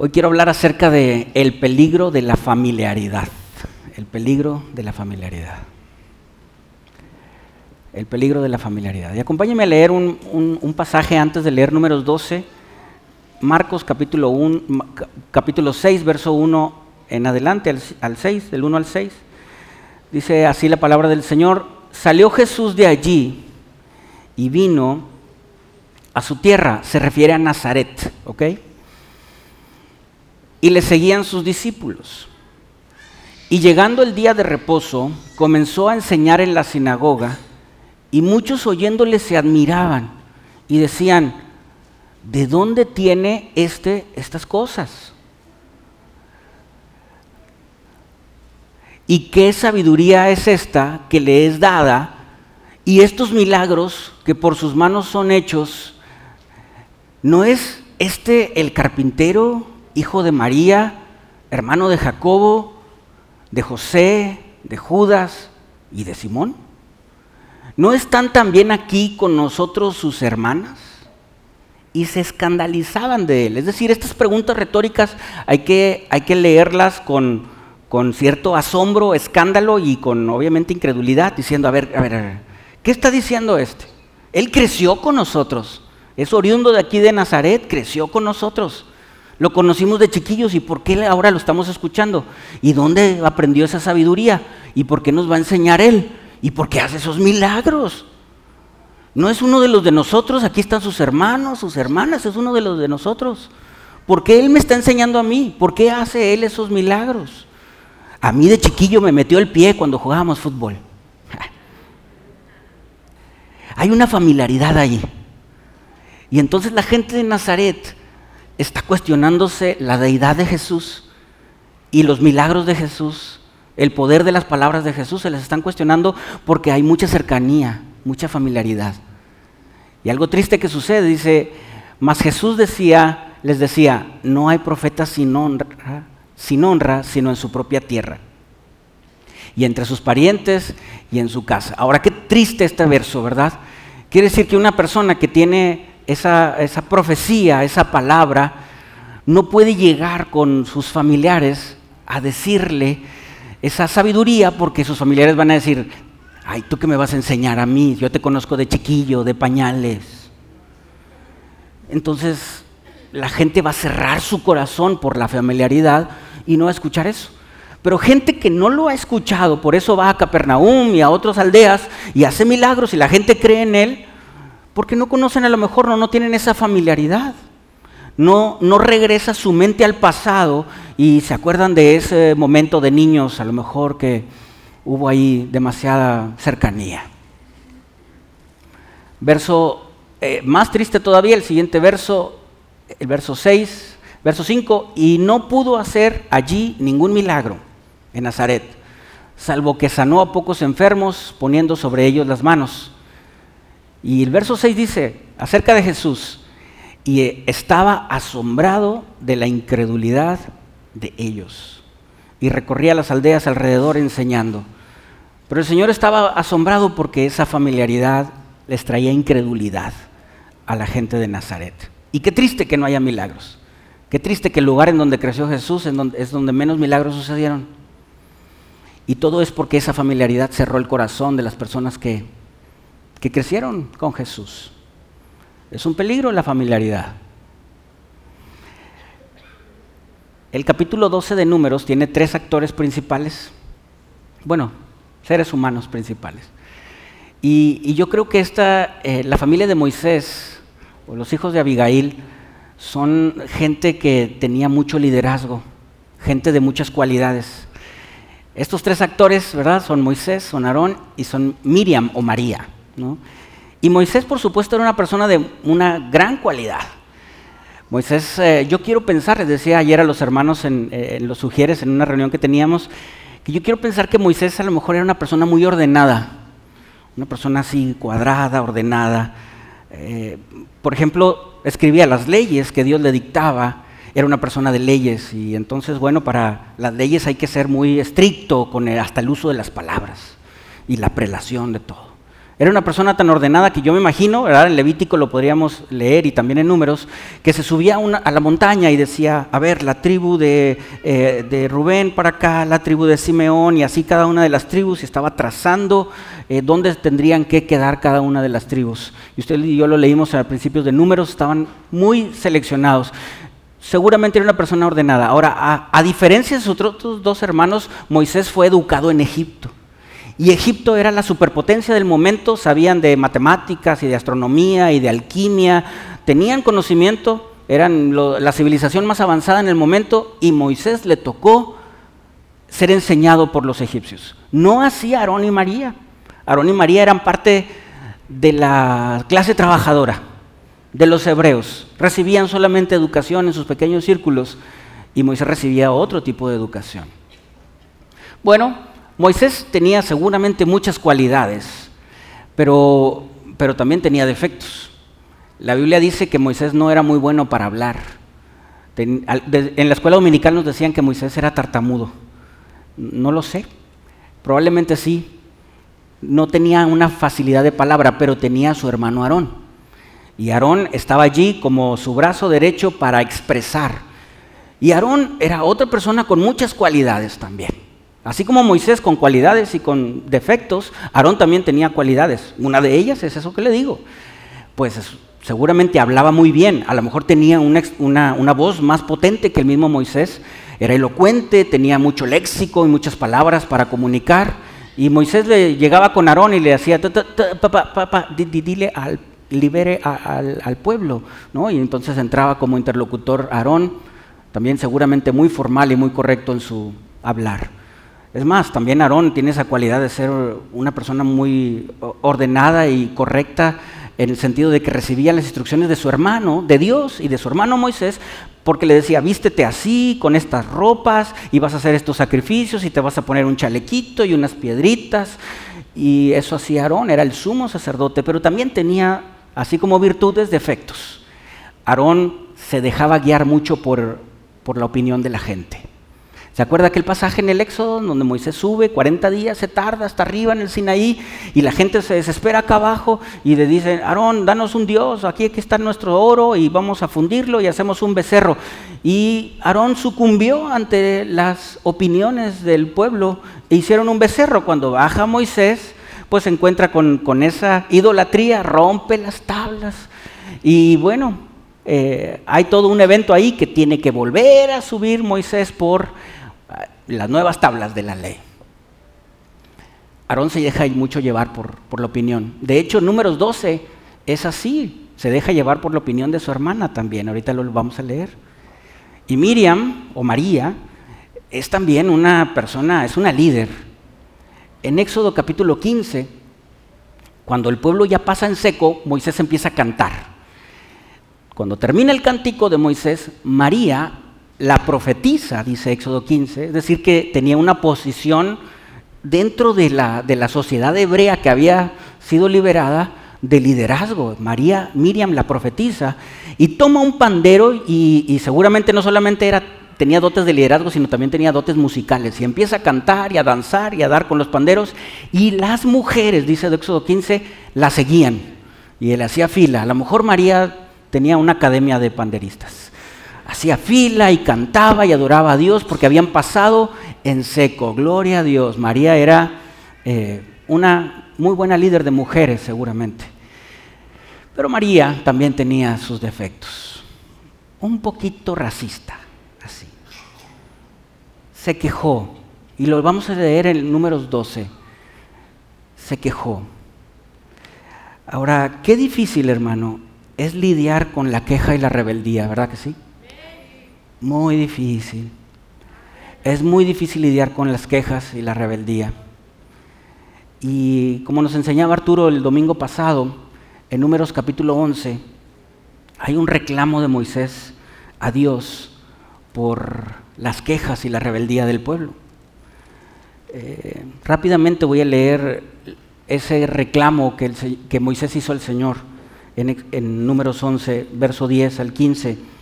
Hoy quiero hablar acerca de el peligro de la familiaridad. El peligro de la familiaridad. El peligro de la familiaridad. Y acompáñenme a leer un, pasaje antes de leer números 12. Marcos capítulo, 1, capítulo 6, verso 1 en adelante, al, al 6, del 1 al 6. Dice así la palabra del Señor. Salió Jesús de allí y vino a su tierra. Se refiere a Nazaret, ¿ok? Y le seguían sus discípulos. Y llegando el día de reposo, comenzó a enseñar en la sinagoga, y muchos oyéndole se admiraban y decían, ¿de dónde tiene este estas cosas? ¿Y qué sabiduría es esta que le es dada? Y estos milagros que por sus manos son hechos, ¿no es este el carpintero hijo de María, hermano de Jacobo, de José, de Judas y de Simón? ¿No están también aquí con nosotros sus hermanas? Y se escandalizaban de él. Es decir, estas preguntas retóricas hay que, hay que leerlas con, con cierto asombro, escándalo y con obviamente incredulidad, diciendo, a ver, a ver, a ver, ¿qué está diciendo este? Él creció con nosotros. Es oriundo de aquí de Nazaret, creció con nosotros. Lo conocimos de chiquillos y por qué ahora lo estamos escuchando. ¿Y dónde aprendió esa sabiduría? ¿Y por qué nos va a enseñar Él? ¿Y por qué hace esos milagros? No es uno de los de nosotros, aquí están sus hermanos, sus hermanas, es uno de los de nosotros. ¿Por qué Él me está enseñando a mí? ¿Por qué hace Él esos milagros? A mí de chiquillo me metió el pie cuando jugábamos fútbol. Hay una familiaridad ahí. Y entonces la gente de Nazaret está cuestionándose la deidad de Jesús y los milagros de Jesús, el poder de las palabras de Jesús, se les están cuestionando porque hay mucha cercanía, mucha familiaridad. Y algo triste que sucede, dice, mas Jesús decía, les decía, no hay profeta sin honra, sin honra, sino en su propia tierra. Y entre sus parientes y en su casa. Ahora, qué triste este verso, ¿verdad? Quiere decir que una persona que tiene esa, profecía, esa palabra, no puede llegar con sus familiares a decirle esa sabiduría porque sus familiares van a decir, ay, tú que me vas a enseñar a mí, yo te conozco de chiquillo, de pañales. Entonces la gente va a cerrar su corazón por la familiaridad y no va a escuchar eso. Pero gente que no lo ha escuchado, por eso va a Capernaum y a otras aldeas y hace milagros y la gente cree en él, porque no conocen a lo mejor, no, no tienen esa familiaridad. No, no regresa su mente al pasado y se acuerdan de ese momento de niños, a lo mejor que hubo ahí demasiada cercanía. Verso eh, más triste todavía, el siguiente verso, el verso 6, verso 5, y no pudo hacer allí ningún milagro en Nazaret, salvo que sanó a pocos enfermos poniendo sobre ellos las manos. Y el verso 6 dice acerca de Jesús, y estaba asombrado de la incredulidad de ellos. Y recorría las aldeas alrededor enseñando. Pero el Señor estaba asombrado porque esa familiaridad les traía incredulidad a la gente de Nazaret. Y qué triste que no haya milagros. Qué triste que el lugar en donde creció Jesús es donde menos milagros sucedieron. Y todo es porque esa familiaridad cerró el corazón de las personas que que crecieron con Jesús. Es un peligro la familiaridad. El capítulo 12 de Números tiene tres actores principales, bueno, seres humanos principales. Y, yo creo que esta, eh, la familia de Moisés o los hijos de Abigail son gente que tenía mucho liderazgo, gente de muchas cualidades. Estos tres actores, ¿verdad? Son Moisés, son Aarón y son Miriam o María. Y Moisés, por supuesto, era una persona de una gran cualidad. Moisés, eh, yo quiero pensar, les decía ayer a los hermanos en, eh, los sugieres en una reunión que teníamos, que yo quiero pensar que Moisés a lo mejor era una persona muy ordenada, una persona así cuadrada, ordenada. Eh, por ejemplo, escribía las leyes que Dios le dictaba, era una persona de leyes y entonces, bueno, para las leyes hay que ser muy estricto con hasta el uso de las palabras y la prelación de todo. Era una persona tan ordenada que yo me imagino, ¿verdad? en Levítico lo podríamos leer y también en Números, que se subía a, la montaña y decía, a ver, la tribu de, eh, de, Rubén para acá, la tribu de Simeón y así cada una de las tribus y estaba trazando eh, dónde tendrían que quedar cada una de las tribus. Y usted y yo lo leímos a principios de Números, estaban muy seleccionados. Seguramente era una persona ordenada. Ahora, a, a diferencia de sus otros dos hermanos, Moisés fue educado en Egipto. Y Egipto era la superpotencia del momento, sabían de matemáticas y de astronomía y de alquimia, tenían conocimiento, eran la civilización más avanzada en el momento y Moisés le tocó ser enseñado por los egipcios. No así Aarón y María. Aarón y María eran parte de la clase trabajadora, de los hebreos. Recibían solamente educación en sus pequeños círculos y Moisés recibía otro tipo de educación. Bueno, Moisés tenía seguramente muchas cualidades, pero, pero también tenía defectos. La Biblia dice que Moisés no era muy bueno para hablar. en la escuela dominical nos decían que Moisés era tartamudo. No lo sé. Probablemente sí. No tenía una facilidad de palabra, pero tenía a su hermano Aarón. Y Aarón estaba allí como su brazo derecho para expresar. Y Aarón era otra persona con muchas cualidades también. Así como Moisés con cualidades y con defectos, Aarón también tenía cualidades. Una de ellas es eso que le digo. Pues seguramente hablaba muy bien, a lo mejor tenía una, voz más potente que el mismo Moisés, era elocuente, tenía mucho léxico y muchas palabras para comunicar. Y Moisés le llegaba con Aarón y le papá, dile al, libere al, al, pueblo. ¿no? Y entonces entraba como interlocutor Aarón, también seguramente muy formal y muy correcto en su hablar. Es más, también Aarón tiene esa cualidad de ser una persona muy ordenada y correcta en el sentido de que recibía las instrucciones de su hermano, de Dios y de su hermano Moisés, porque le decía, vístete así, con estas ropas, y vas a hacer estos sacrificios, y te vas a poner un chalequito y unas piedritas. Y eso hacía Aarón, era el sumo sacerdote, pero también tenía, así como virtudes, defectos. Aarón se dejaba guiar mucho por, por la opinión de la gente. ¿Se acuerda aquel pasaje en el Éxodo donde Moisés sube 40 días, se tarda hasta arriba en el Sinaí y la gente se desespera acá abajo y le dice, Aarón, danos un Dios, aquí, aquí está nuestro oro y vamos a fundirlo y hacemos un becerro. Y Aarón sucumbió ante las opiniones del pueblo e hicieron un becerro. Cuando baja Moisés, pues se encuentra con, esa idolatría, rompe las tablas y bueno, eh, hay todo un evento ahí que tiene que volver a subir Moisés por las nuevas tablas de la ley. Aarón se deja mucho llevar por, por la opinión. De hecho, números 12 es así, se deja llevar por la opinión de su hermana también, ahorita lo vamos a leer. Y Miriam, o María, es también una persona, es una líder. En Éxodo capítulo 15, cuando el pueblo ya pasa en seco, Moisés empieza a cantar. Cuando termina el cántico de Moisés, María la profetiza, dice Éxodo 15, es decir, que tenía una posición dentro de la, de la sociedad hebrea que había sido liberada de liderazgo. María, Miriam la profetiza y toma un pandero y, seguramente no solamente era, tenía dotes de liderazgo, sino también tenía dotes musicales. Y empieza a cantar y a danzar y a dar con los panderos. Y las mujeres, dice Éxodo 15, la seguían. Y él hacía fila. A lo mejor María tenía una academia de panderistas hacía fila y cantaba y adoraba a Dios porque habían pasado en seco. Gloria a Dios. María era eh, una muy buena líder de mujeres seguramente. Pero María también tenía sus defectos. Un poquito racista, así. Se quejó. Y lo vamos a leer en números 12. Se quejó. Ahora, qué difícil, hermano, es lidiar con la queja y la rebeldía, ¿verdad que sí? Muy difícil. Es muy difícil lidiar con las quejas y la rebeldía. Y como nos enseñaba Arturo el domingo pasado, en Números capítulo 11, hay un reclamo de Moisés a Dios por las quejas y la rebeldía del pueblo. Eh, rápidamente voy a leer ese reclamo que, Moisés hizo al Señor en, en Números 11, verso 10 al 15.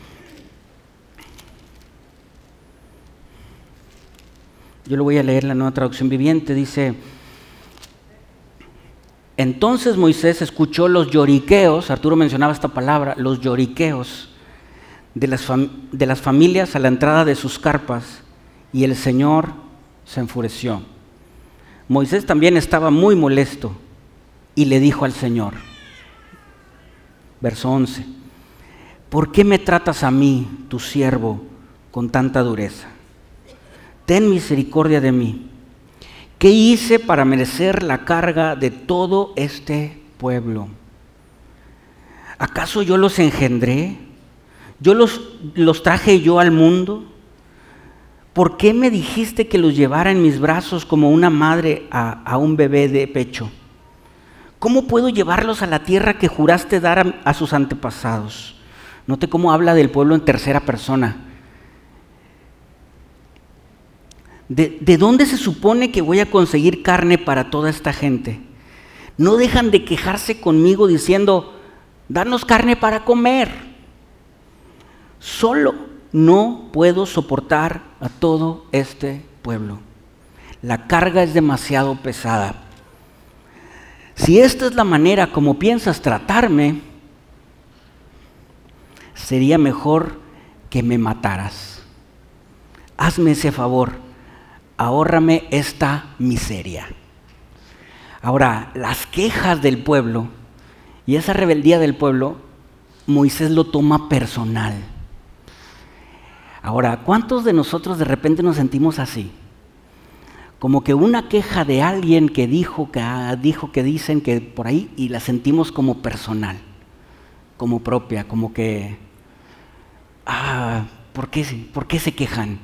Yo lo voy a leer la nueva traducción viviente. Dice, Entonces Moisés escuchó los lloriqueos, Arturo mencionaba esta palabra, los lloriqueos de las, de las familias a la entrada de sus carpas, y el Señor se enfureció. Moisés también estaba muy molesto y le dijo al Señor, verso 11, ¿por qué me tratas a mí, tu siervo, con tanta dureza? Ten misericordia de mí. ¿Qué hice para merecer la carga de todo este pueblo? ¿Acaso yo los engendré? ¿Yo los, los traje yo al mundo? ¿Por qué me dijiste que los llevara en mis brazos como una madre a, un bebé de pecho? ¿Cómo puedo llevarlos a la tierra que juraste dar a, sus antepasados? Note cómo habla del pueblo en tercera persona. ¿De, ¿De, dónde se supone que voy a conseguir carne para toda esta gente? No dejan de quejarse conmigo diciendo, danos carne para comer. Solo no puedo soportar a todo este pueblo. La carga es demasiado pesada. Si esta es la manera como piensas tratarme, sería mejor que me mataras. Hazme ese favor, ahórrame esta miseria. Ahora, las quejas del pueblo y esa rebeldía del pueblo, Moisés lo toma personal. Ahora, ¿cuántos de nosotros de repente nos sentimos así? Como que una queja de alguien que dijo que ah, dijo que dicen que por ahí y la sentimos como personal, como propia, como que ah, ¿por qué, ¿por qué se quejan?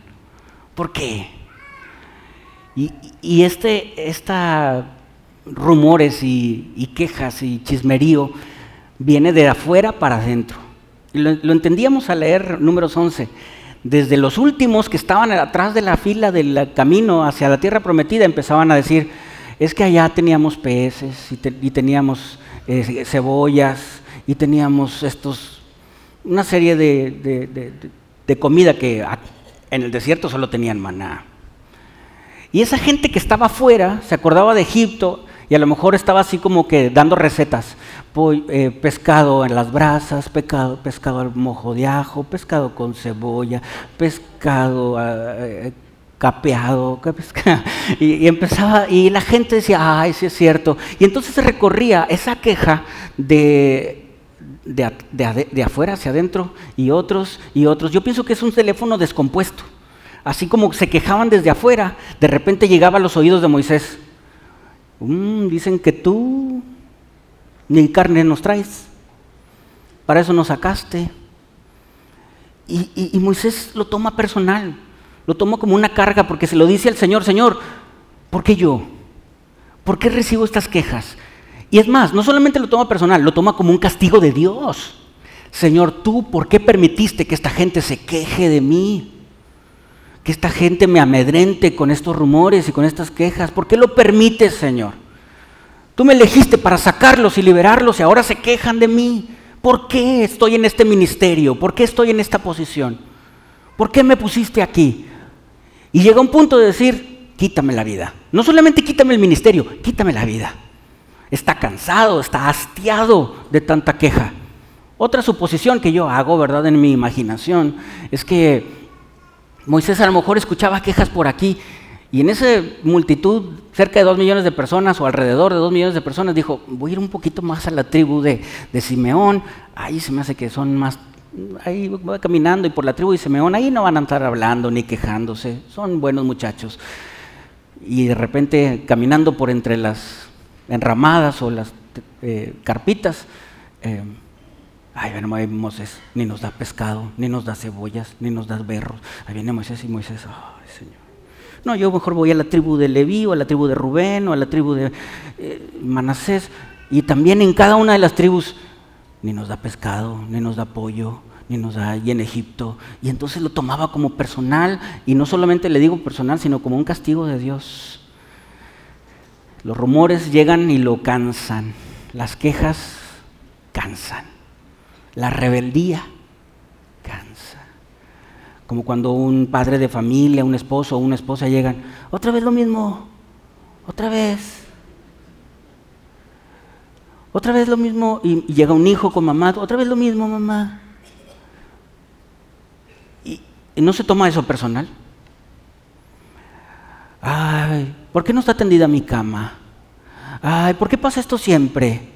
¿Por qué? Y, este esta rumores y, quejas y chismerío viene de afuera para adentro. Lo, entendíamos al leer números 11 desde los últimos que estaban atrás de la fila del camino hacia la tierra prometida empezaban a decir, es que allá teníamos peces y, teníamos eh, cebollas y teníamos estos, una serie de comida que en el desierto solo tenían maná. Y esa gente que estaba afuera se acordaba de Egipto y a lo mejor estaba así como que dando recetas. Eh, pescado en las brasas, pescado, pescado al mojo de ajo, pescado con cebolla, pescado ah, eh, capeado, y, empezaba, y la gente decía, ay, sí es cierto. Y entonces se recorría esa queja de, de, afuera hacia adentro y otros y otros. Yo pienso que es un teléfono descompuesto. Así como se quejaban desde afuera, de repente llegaba a los oídos de Moisés. Mm, dicen que tú ni carne nos traes, para eso nos sacaste. Y, Moisés lo toma personal, lo toma como una carga porque se lo dice al Señor, Señor, ¿por qué yo? ¿Por qué recibo estas quejas? Y es más, no solamente lo toma personal, lo toma como un castigo de Dios. Señor, tú, ¿por qué permitiste que esta gente se queje de mí? Que esta gente me amedrente con estos rumores y con estas quejas. ¿Por qué lo permites, Señor? Tú me elegiste para sacarlos y liberarlos y ahora se quejan de mí. ¿Por qué estoy en este ministerio? ¿Por qué estoy en esta posición? ¿Por qué me pusiste aquí? Y llega un punto de decir, quítame la vida. No solamente quítame el ministerio, quítame la vida. Está cansado, está hastiado de tanta queja. Otra suposición que yo hago, ¿verdad? En mi imaginación, es que Moisés a lo mejor escuchaba quejas por aquí y en esa multitud, cerca de dos millones de personas o alrededor de dos millones de personas, dijo, voy a ir un poquito más a la tribu de, Simeón, ahí se me hace que son más, ahí voy caminando y por la tribu de Simeón, ahí no van a estar hablando ni quejándose, son buenos muchachos. Y de repente, caminando por entre las enramadas o las eh, carpitas, eh, Ay, viene Moisés, ni nos da pescado, ni nos da cebollas, ni nos da berros. Ahí viene Moisés y Moisés, ay Señor. No, yo mejor voy a la tribu de Leví, o a la tribu de Rubén, o a la tribu de eh, Manasés. Y también en cada una de las tribus, ni nos da pescado, ni nos da pollo, ni nos da y en Egipto. Y entonces lo tomaba como personal, y no solamente le digo personal, sino como un castigo de Dios. Los rumores llegan y lo cansan, las quejas cansan. La rebeldía cansa. Como cuando un padre de familia, un esposo o una esposa llegan, otra vez lo mismo, otra vez. Otra vez lo mismo, y, llega un hijo con mamá, otra vez lo mismo, mamá. Y, y no se toma eso personal. Ay, ¿por qué no está tendida mi cama? Ay, ¿por qué pasa esto siempre?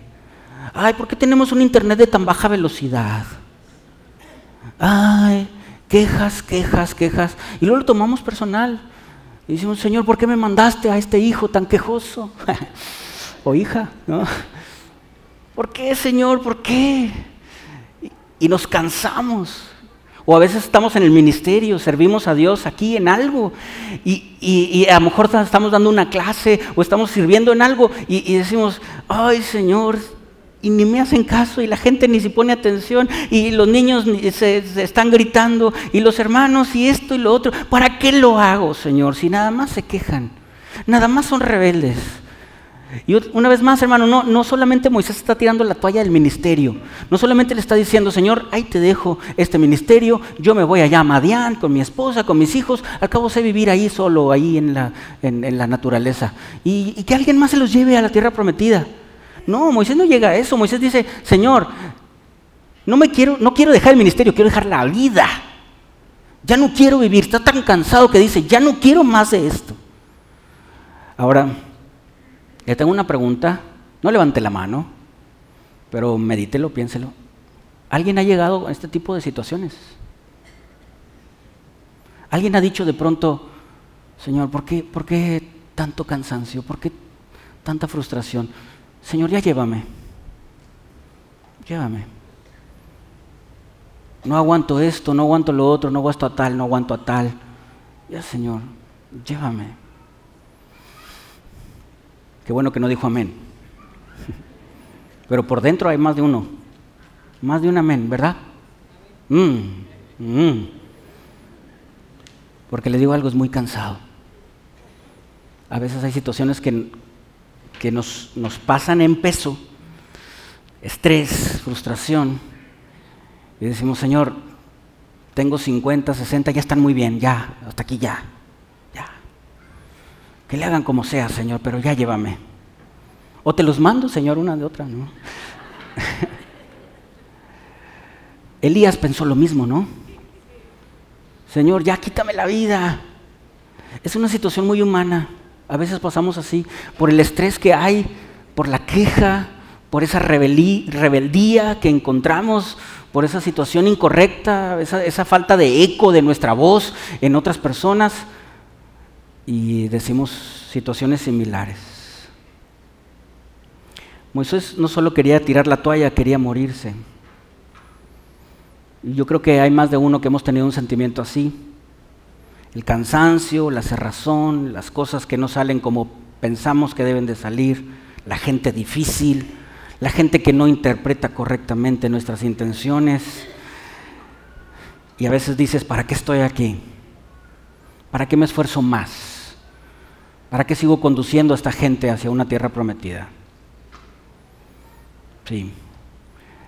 Ay, ¿por qué tenemos un internet de tan baja velocidad? Ay, quejas, quejas, quejas. Y luego lo tomamos personal. Y decimos, Señor, ¿por qué me mandaste a este hijo tan quejoso? o hija, ¿no? ¿Por qué, Señor? ¿Por qué? Y, nos cansamos. O a veces estamos en el ministerio, servimos a Dios aquí en algo. Y, a lo mejor estamos dando una clase o estamos sirviendo en algo y, y decimos, ay Señor, y ni me hacen caso y la gente ni se pone atención y los niños se, están gritando y los hermanos y esto y lo otro. ¿Para qué lo hago, Señor? Si nada más se quejan, nada más son rebeldes. Y una vez más, hermano, no, no solamente Moisés está tirando la toalla del ministerio, no solamente le está diciendo, Señor, ahí te dejo este ministerio, yo me voy allá a Madián con mi esposa, con mis hijos, al cabo sé vivir ahí solo, ahí en la, en, la naturaleza, y, y que alguien más se los lleve a la tierra prometida. No, Moisés no llega a eso. Moisés dice, Señor, no me quiero, no quiero dejar el ministerio, quiero dejar la vida. Ya no quiero vivir. Está tan cansado que dice, ya no quiero más de esto. Ahora, le tengo una pregunta. No levante la mano, pero medítelo, piénselo. ¿Alguien ha llegado a este tipo de situaciones? ¿Alguien ha dicho de pronto, Señor, ¿por qué, por qué tanto cansancio? ¿Por qué tanta frustración? Señor, ya llévame. Llévame. No aguanto esto, no aguanto lo otro, no aguanto a tal, no aguanto a tal. Ya, Señor, llévame. Qué bueno que no dijo amén. Pero por dentro hay más de uno. Más de un amén, ¿verdad? Mm, mm. Porque le digo algo, es muy cansado. A veces hay situaciones que que nos, nos pasan en peso, estrés, frustración, y decimos, Señor, tengo 50, 60, ya están muy bien, ya, hasta aquí ya, ya. Que le hagan como sea, Señor, pero ya llévame. O te los mando, Señor, una de otra, ¿no? Elías pensó lo mismo, ¿no? Señor, ya quítame la vida. Es una situación muy humana. A veces pasamos así, por el estrés que hay, por la queja, por esa rebeldía que encontramos, por esa situación incorrecta, esa, esa, falta de eco de nuestra voz en otras personas y decimos situaciones similares. Moisés no solo quería tirar la toalla, quería morirse. Yo creo que hay más de uno que hemos tenido un sentimiento así el cansancio, la cerrazón, las cosas que no salen como pensamos que deben de salir, la gente difícil, la gente que no interpreta correctamente nuestras intenciones. Y a veces dices, ¿para qué estoy aquí? ¿Para qué me esfuerzo más? ¿Para qué sigo conduciendo a esta gente hacia una tierra prometida? Sí,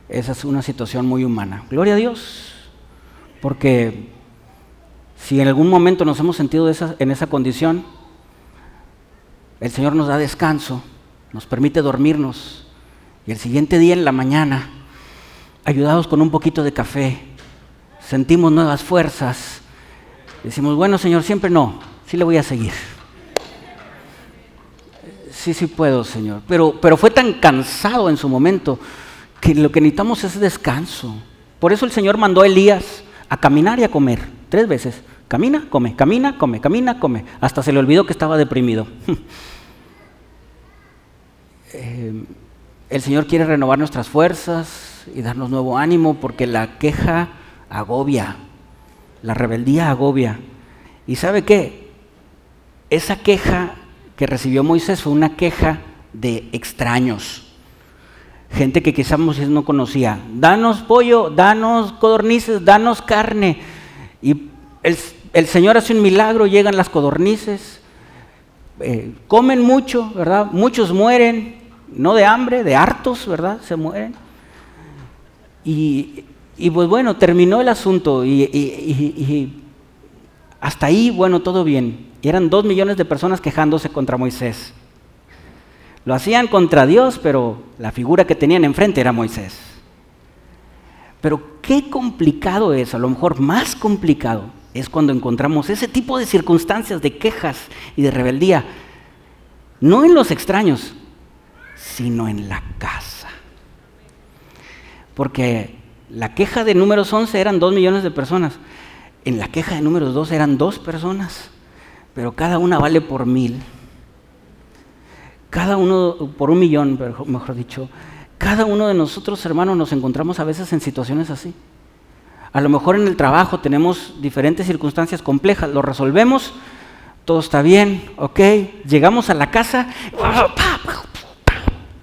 esa es una situación muy humana. Gloria a Dios, porque si en algún momento nos hemos sentido en esa condición, el Señor nos da descanso, nos permite dormirnos y el siguiente día en la mañana, ayudados con un poquito de café, sentimos nuevas fuerzas. Decimos, bueno Señor, siempre no, sí le voy a seguir. Sí, sí puedo, Señor. Pero, pero fue tan cansado en su momento que lo que necesitamos es descanso. Por eso el Señor mandó a Elías a caminar y a comer, tres veces. Camina, come, camina, come, camina, come. Hasta se le olvidó que estaba deprimido. Eh, el Señor quiere renovar nuestras fuerzas y darnos nuevo ánimo porque la queja agobia, la rebeldía agobia. ¿Y sabe qué? Esa queja que recibió Moisés fue una queja de extraños. Gente que quizás Moisés no conocía. Danos pollo, danos codornices, danos carne. Y el, Señor hace un milagro, llegan las codornices, eh, comen mucho, ¿verdad? Muchos mueren, no de hambre, de hartos, ¿verdad? Se mueren. Y, pues bueno, terminó el asunto y, y, hasta ahí, bueno, todo bien. Y eran dos millones de personas quejándose contra Moisés. Lo hacían contra Dios, pero la figura que tenían enfrente era Moisés. Pero qué complicado es, a lo mejor más complicado, es cuando encontramos ese tipo de circunstancias de quejas y de rebeldía, no en los extraños, sino en la casa. Porque la queja de números 11 eran dos millones de personas, en la queja de números 2 eran dos personas, pero cada una vale por mil cada uno, por un millón, mejor dicho, cada uno de nosotros, hermanos, nos encontramos a veces en situaciones así. A lo mejor en el trabajo tenemos diferentes circunstancias complejas, lo resolvemos, todo está bien, ok, llegamos a la casa,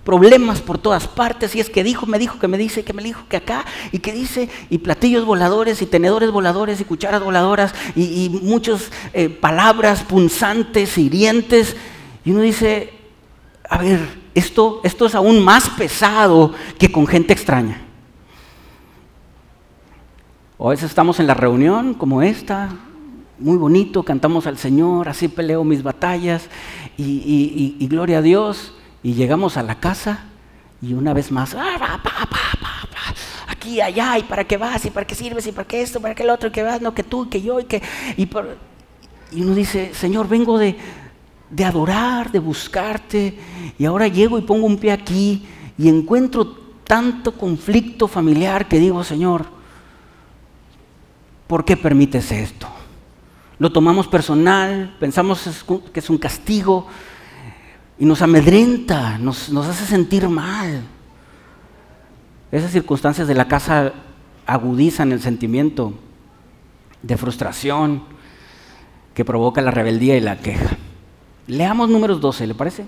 problemas por todas partes, y es que dijo, me dijo, que me dice, que me dijo, que acá, y que dice, y platillos voladores, y tenedores voladores, y cucharas voladoras, y, muchas eh, palabras punzantes, hirientes, y uno dice, a ver, esto, esto es aún más pesado que con gente extraña. O a veces estamos en la reunión como esta, muy bonito, cantamos al Señor, así peleo mis batallas y, gloria a Dios. Y llegamos a la casa y una vez más, ah, aquí, allá, y para qué vas, y para qué sirves, y para qué esto, para qué el otro, y vas, no, que tú, que yo, y que... Y uno dice, Señor, vengo de, de adorar, de buscarte, y ahora llego y pongo un pie aquí y encuentro tanto conflicto familiar que digo, Señor, ¿por qué permites esto? Lo tomamos personal, pensamos que es un castigo y nos amedrenta, nos, nos hace sentir mal. Esas circunstancias de la casa agudizan el sentimiento de frustración que provoca la rebeldía y la queja. Leamos números 12, ¿le parece?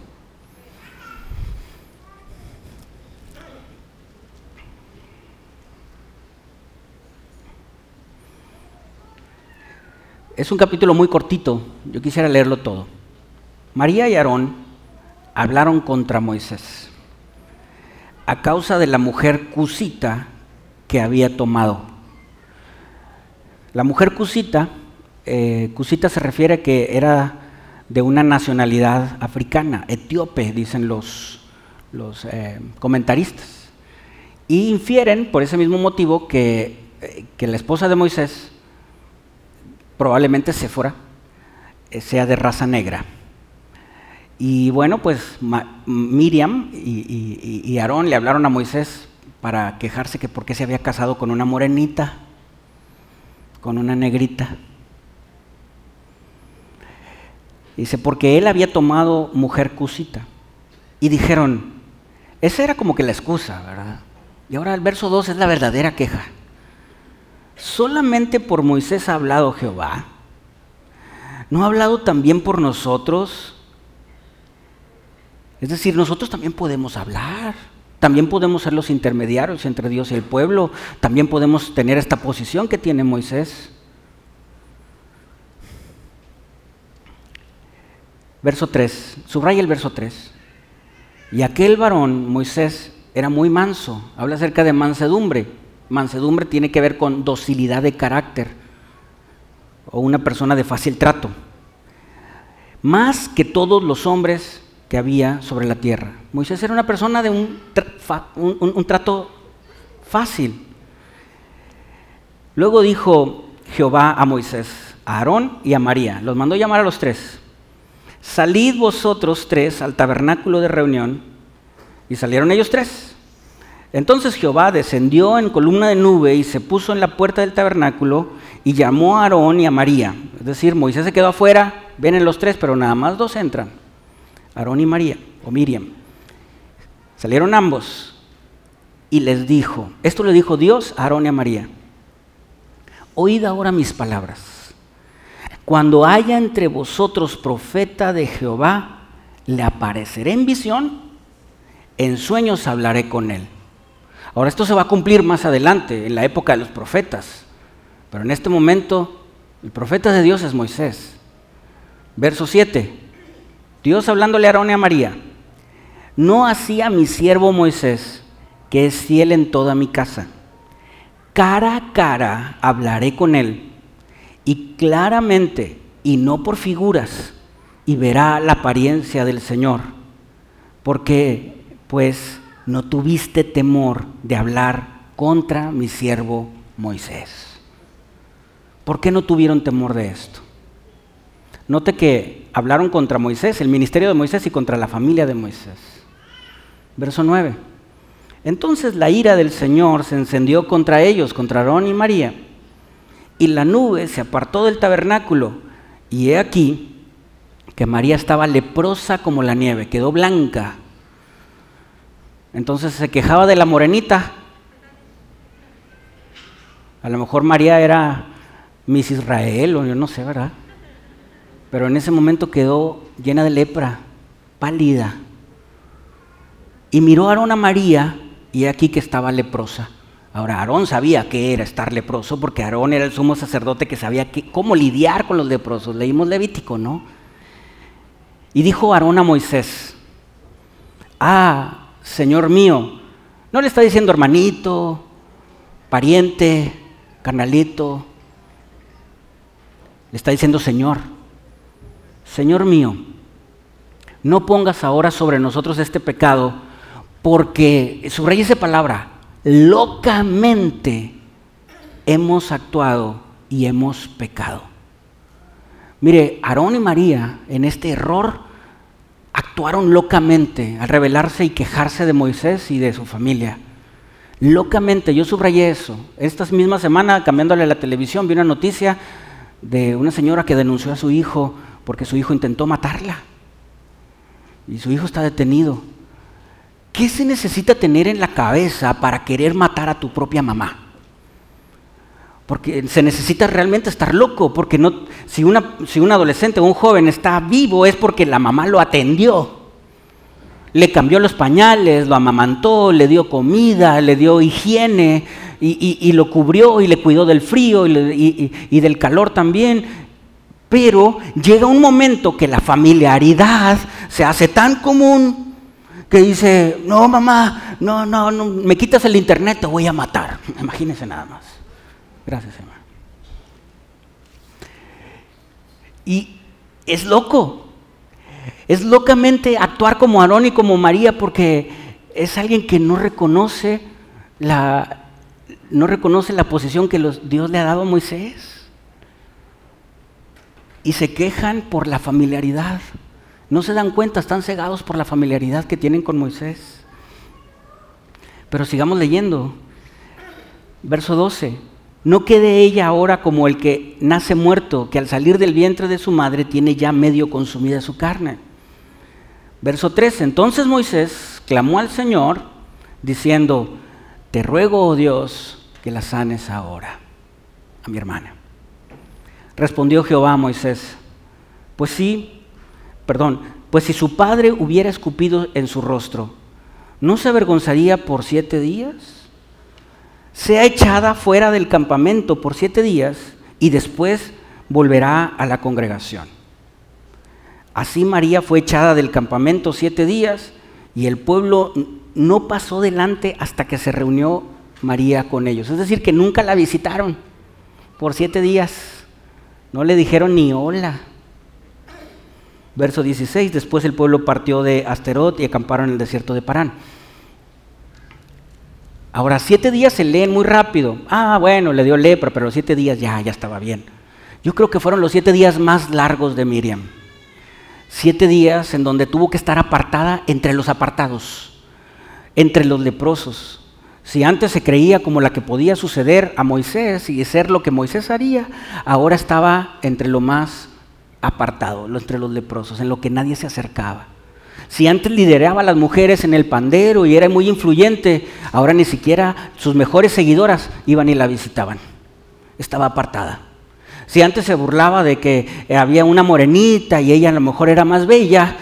Es un capítulo muy cortito, yo quisiera leerlo todo. María y Aarón hablaron contra Moisés a causa de la mujer cusita que había tomado. La mujer cusita, eh, cusita se refiere a que era de una nacionalidad africana, etíope, dicen los, los eh, comentaristas. Y infieren por ese mismo motivo que, eh, que la esposa de Moisés, probablemente Séfora, eh, sea de raza negra. Y bueno, pues Miriam y, y Aarón le hablaron a Moisés para quejarse que por qué se había casado con una morenita, con una negrita. Dice, porque él había tomado mujer cusita. Y dijeron, esa era como que la excusa, ¿verdad? Y ahora el verso 2 es la verdadera queja. Solamente por Moisés ha hablado Jehová. ¿No ha hablado también por nosotros? Es decir, nosotros también podemos hablar. También podemos ser los intermediarios entre Dios y el pueblo. También podemos tener esta posición que tiene Moisés. Verso 3, subraya el verso 3. Y aquel varón, Moisés, era muy manso. Habla acerca de mansedumbre. Mansedumbre tiene que ver con docilidad de carácter o una persona de fácil trato. Más que todos los hombres que había sobre la tierra. Moisés era una persona de un, un trato fácil. Luego dijo Jehová a Moisés, a Aarón y a María. Los mandó llamar a los tres. Salid vosotros tres al tabernáculo de reunión. Y salieron ellos tres. Entonces Jehová descendió en columna de nube y se puso en la puerta del tabernáculo y llamó a Aarón y a María. Es decir, Moisés se quedó afuera, vienen los tres, pero nada más dos entran. Aarón y María, o Miriam. Salieron ambos y les dijo, esto le dijo Dios a Aarón y a María, oíd ahora mis palabras. Cuando haya entre vosotros profeta de Jehová, le apareceré en visión, en sueños hablaré con él. Ahora esto se va a cumplir más adelante, en la época de los profetas, pero en este momento el profeta de Dios es Moisés. Verso 7, Dios hablándole a Aarón y a María, no hacía mi siervo Moisés, que es fiel en toda mi casa. Cara a cara hablaré con él y claramente y no por figuras y verá la apariencia del Señor. porque pues no tuviste temor de hablar contra mi siervo Moisés. ¿Por qué no tuvieron temor de esto? Note que hablaron contra Moisés, el ministerio de Moisés y contra la familia de Moisés. Verso 9. Entonces la ira del Señor se encendió contra ellos, contra Aarón y María, y la nube se apartó del tabernáculo, y he aquí que María estaba leprosa como la nieve, quedó blanca. Entonces se quejaba de la morenita. A lo mejor María era Miss Israel o yo no sé, ¿verdad? Pero en ese momento quedó llena de lepra, pálida. Y miró a Aarón a María y aquí que estaba leprosa. Ahora, Aarón sabía que era estar leproso porque Aarón era el sumo sacerdote que sabía cómo lidiar con los leprosos. Leímos Levítico, ¿no? Y dijo Aarón a Moisés, ah, Señor mío, no le está diciendo hermanito, pariente, carnalito, le está diciendo Señor, Señor mío, no pongas ahora sobre nosotros este pecado, porque, subraya esa palabra, locamente hemos actuado y hemos pecado. Mire, Aarón y María en este error actuaron locamente al rebelarse y quejarse de Moisés y de su familia. Locamente, yo subrayé eso. Esta misma semana, cambiándole la televisión, vi una noticia de una señora que denunció a su hijo porque su hijo intentó matarla. Y su hijo está detenido. ¿Qué se necesita tener en la cabeza para querer matar a tu propia mamá? Porque se necesita realmente estar loco, porque no, si, una, si un adolescente o un joven está vivo es porque la mamá lo atendió. Le cambió los pañales, lo amamantó, le dio comida, le dio higiene y, lo cubrió y le cuidó del frío y, y del calor también. Pero llega un momento que la familiaridad se hace tan común que dice, no mamá, no, no, no, me quitas el internet, te voy a matar. Imagínense nada más. Gracias, hermano. Y es loco. Es locamente actuar como Aarón y como María porque es alguien que no reconoce la, no reconoce la posición que Dios le ha dado a Moisés. Y se quejan por la familiaridad. No se dan cuenta, están cegados por la familiaridad que tienen con Moisés. Pero sigamos leyendo. Verso 12. No quede ella ahora como el que nace muerto, que al salir del vientre de su madre tiene ya medio consumida su carne. Verso 13. Entonces Moisés clamó al Señor diciendo, te ruego, oh Dios, que la sanes ahora a mi hermana. Respondió Jehová a Moisés, pues sí, perdón, pues si su padre hubiera escupido en su rostro, ¿no se avergonzaría por siete días? sea echada fuera del campamento por siete días y después volverá a la congregación. Así María fue echada del campamento siete días y el pueblo no pasó delante hasta que se reunió María con ellos. Es decir, que nunca la visitaron por siete días. No le dijeron ni hola. Verso 16, después el pueblo partió de Asterot y acamparon en el desierto de Parán. Ahora, siete días se leen muy rápido. Ah, bueno, le dio lepra, pero los siete días ya, ya estaba bien. Yo creo que fueron los siete días más largos de Miriam. Siete días en donde tuvo que estar apartada entre los apartados, entre los leprosos. Si antes se creía como la que podía suceder a Moisés y ser lo que Moisés haría, ahora estaba entre lo más apartado, entre los leprosos, en lo que nadie se acercaba. Si antes lideraba a las mujeres en el pandero y era muy influyente, ahora ni siquiera sus mejores seguidoras iban y la visitaban. Estaba apartada. Si antes se burlaba de que había una morenita y ella a lo mejor era más bella,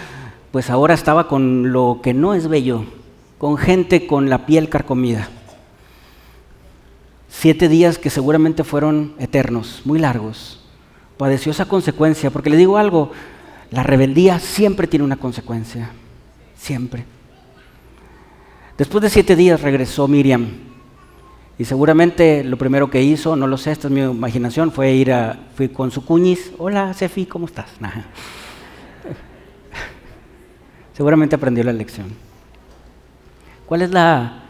pues ahora estaba con lo que no es bello, con gente con la piel carcomida. Siete días que seguramente fueron eternos, muy largos. Padeció esa consecuencia, porque le digo algo, la rebeldía siempre tiene una consecuencia, siempre. Después de siete días regresó Miriam y seguramente lo primero que hizo, no lo sé, esta es mi imaginación, fue ir a, fui con su cuñis, hola Sefi, ¿cómo estás? Seguramente aprendió la lección. ¿Cuál es la,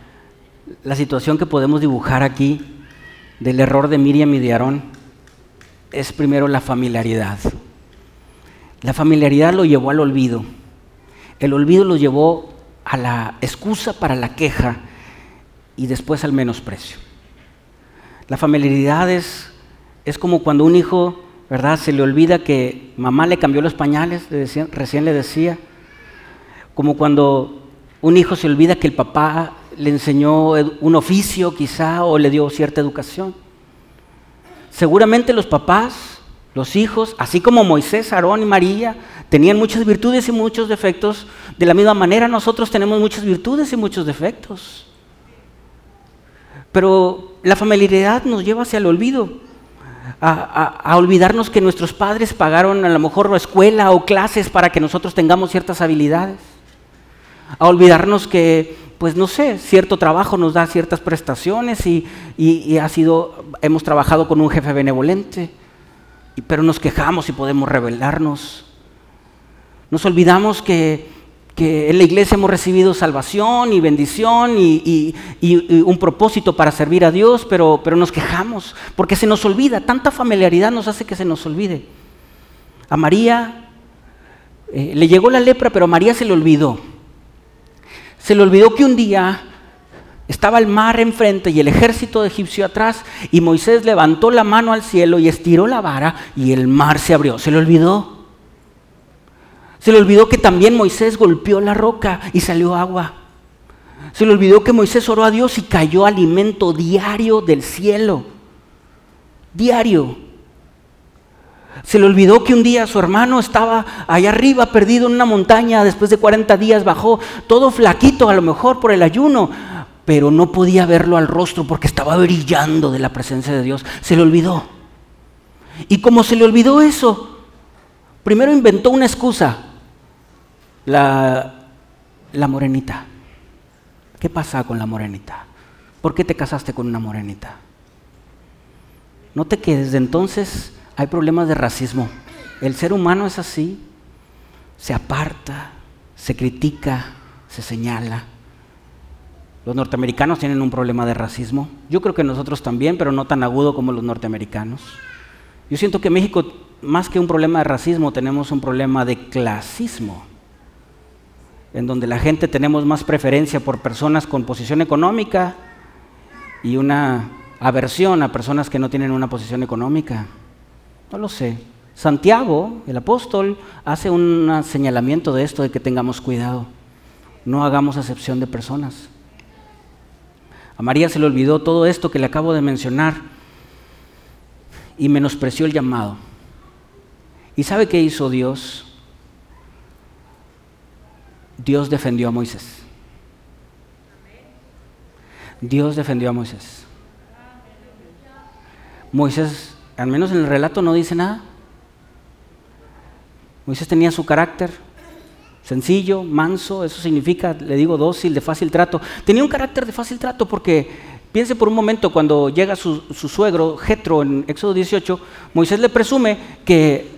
la situación que podemos dibujar aquí del error de Miriam y de Aarón? Es primero la familiaridad. La familiaridad lo llevó al olvido. El olvido lo llevó a la excusa para la queja y después al menosprecio. La familiaridad es, es como cuando un hijo, ¿verdad? Se le olvida que mamá le cambió los pañales, recién le decía. Como cuando un hijo se olvida que el papá le enseñó un oficio quizá o le dio cierta educación. Seguramente los papás, los hijos, así como Moisés, Aarón y María, tenían muchas virtudes y muchos defectos. De la misma manera nosotros tenemos muchas virtudes y muchos defectos. Pero la familiaridad nos lleva hacia el olvido, a, olvidarnos que nuestros padres pagaron a lo mejor la escuela o clases para que nosotros tengamos ciertas habilidades, a olvidarnos que, pues no sé, cierto trabajo nos da ciertas prestaciones y, y ha sido, hemos trabajado con un jefe benevolente, pero nos quejamos y podemos rebelarnos. Nos olvidamos que que en la iglesia hemos recibido salvación y bendición y, un propósito para servir a Dios, pero, pero, nos quejamos porque se nos olvida, tanta familiaridad nos hace que se nos olvide. A María eh, le llegó la lepra, pero a María se le olvidó. Se le olvidó que un día estaba el mar enfrente y el ejército egipcio atrás y Moisés levantó la mano al cielo y estiró la vara y el mar se abrió. Se le olvidó. Se le olvidó que también Moisés golpeó la roca y salió agua. Se le olvidó que Moisés oró a Dios y cayó alimento diario del cielo. Diario. Se le olvidó que un día su hermano estaba allá arriba perdido en una montaña, después de 40 días bajó, todo flaquito a lo mejor por el ayuno, pero no podía verlo al rostro porque estaba brillando de la presencia de Dios. Se le olvidó. Y como se le olvidó eso, primero inventó una excusa la, la morenita. ¿Qué pasa con la morenita? ¿Por qué te casaste con una morenita? Note que desde entonces hay problemas de racismo. El ser humano es así, se aparta, se critica, se señala. Los norteamericanos tienen un problema de racismo. Yo creo que nosotros también, pero no tan agudo como los norteamericanos. Yo siento que México, más que un problema de racismo, tenemos un problema de clasismo en donde la gente tenemos más preferencia por personas con posición económica y una aversión a personas que no tienen una posición económica. No lo sé. Santiago, el apóstol, hace un señalamiento de esto, de que tengamos cuidado. No hagamos acepción de personas. A María se le olvidó todo esto que le acabo de mencionar y menospreció el llamado. ¿Y sabe qué hizo Dios? Dios defendió a Moisés. Dios defendió a Moisés. Moisés, al menos en el relato, no dice nada. Moisés tenía su carácter sencillo, manso, eso significa, le digo, dócil, de fácil trato. Tenía un carácter de fácil trato porque, piense por un momento, cuando llega su, suegro, Jetro, en Éxodo 18, Moisés le presume que,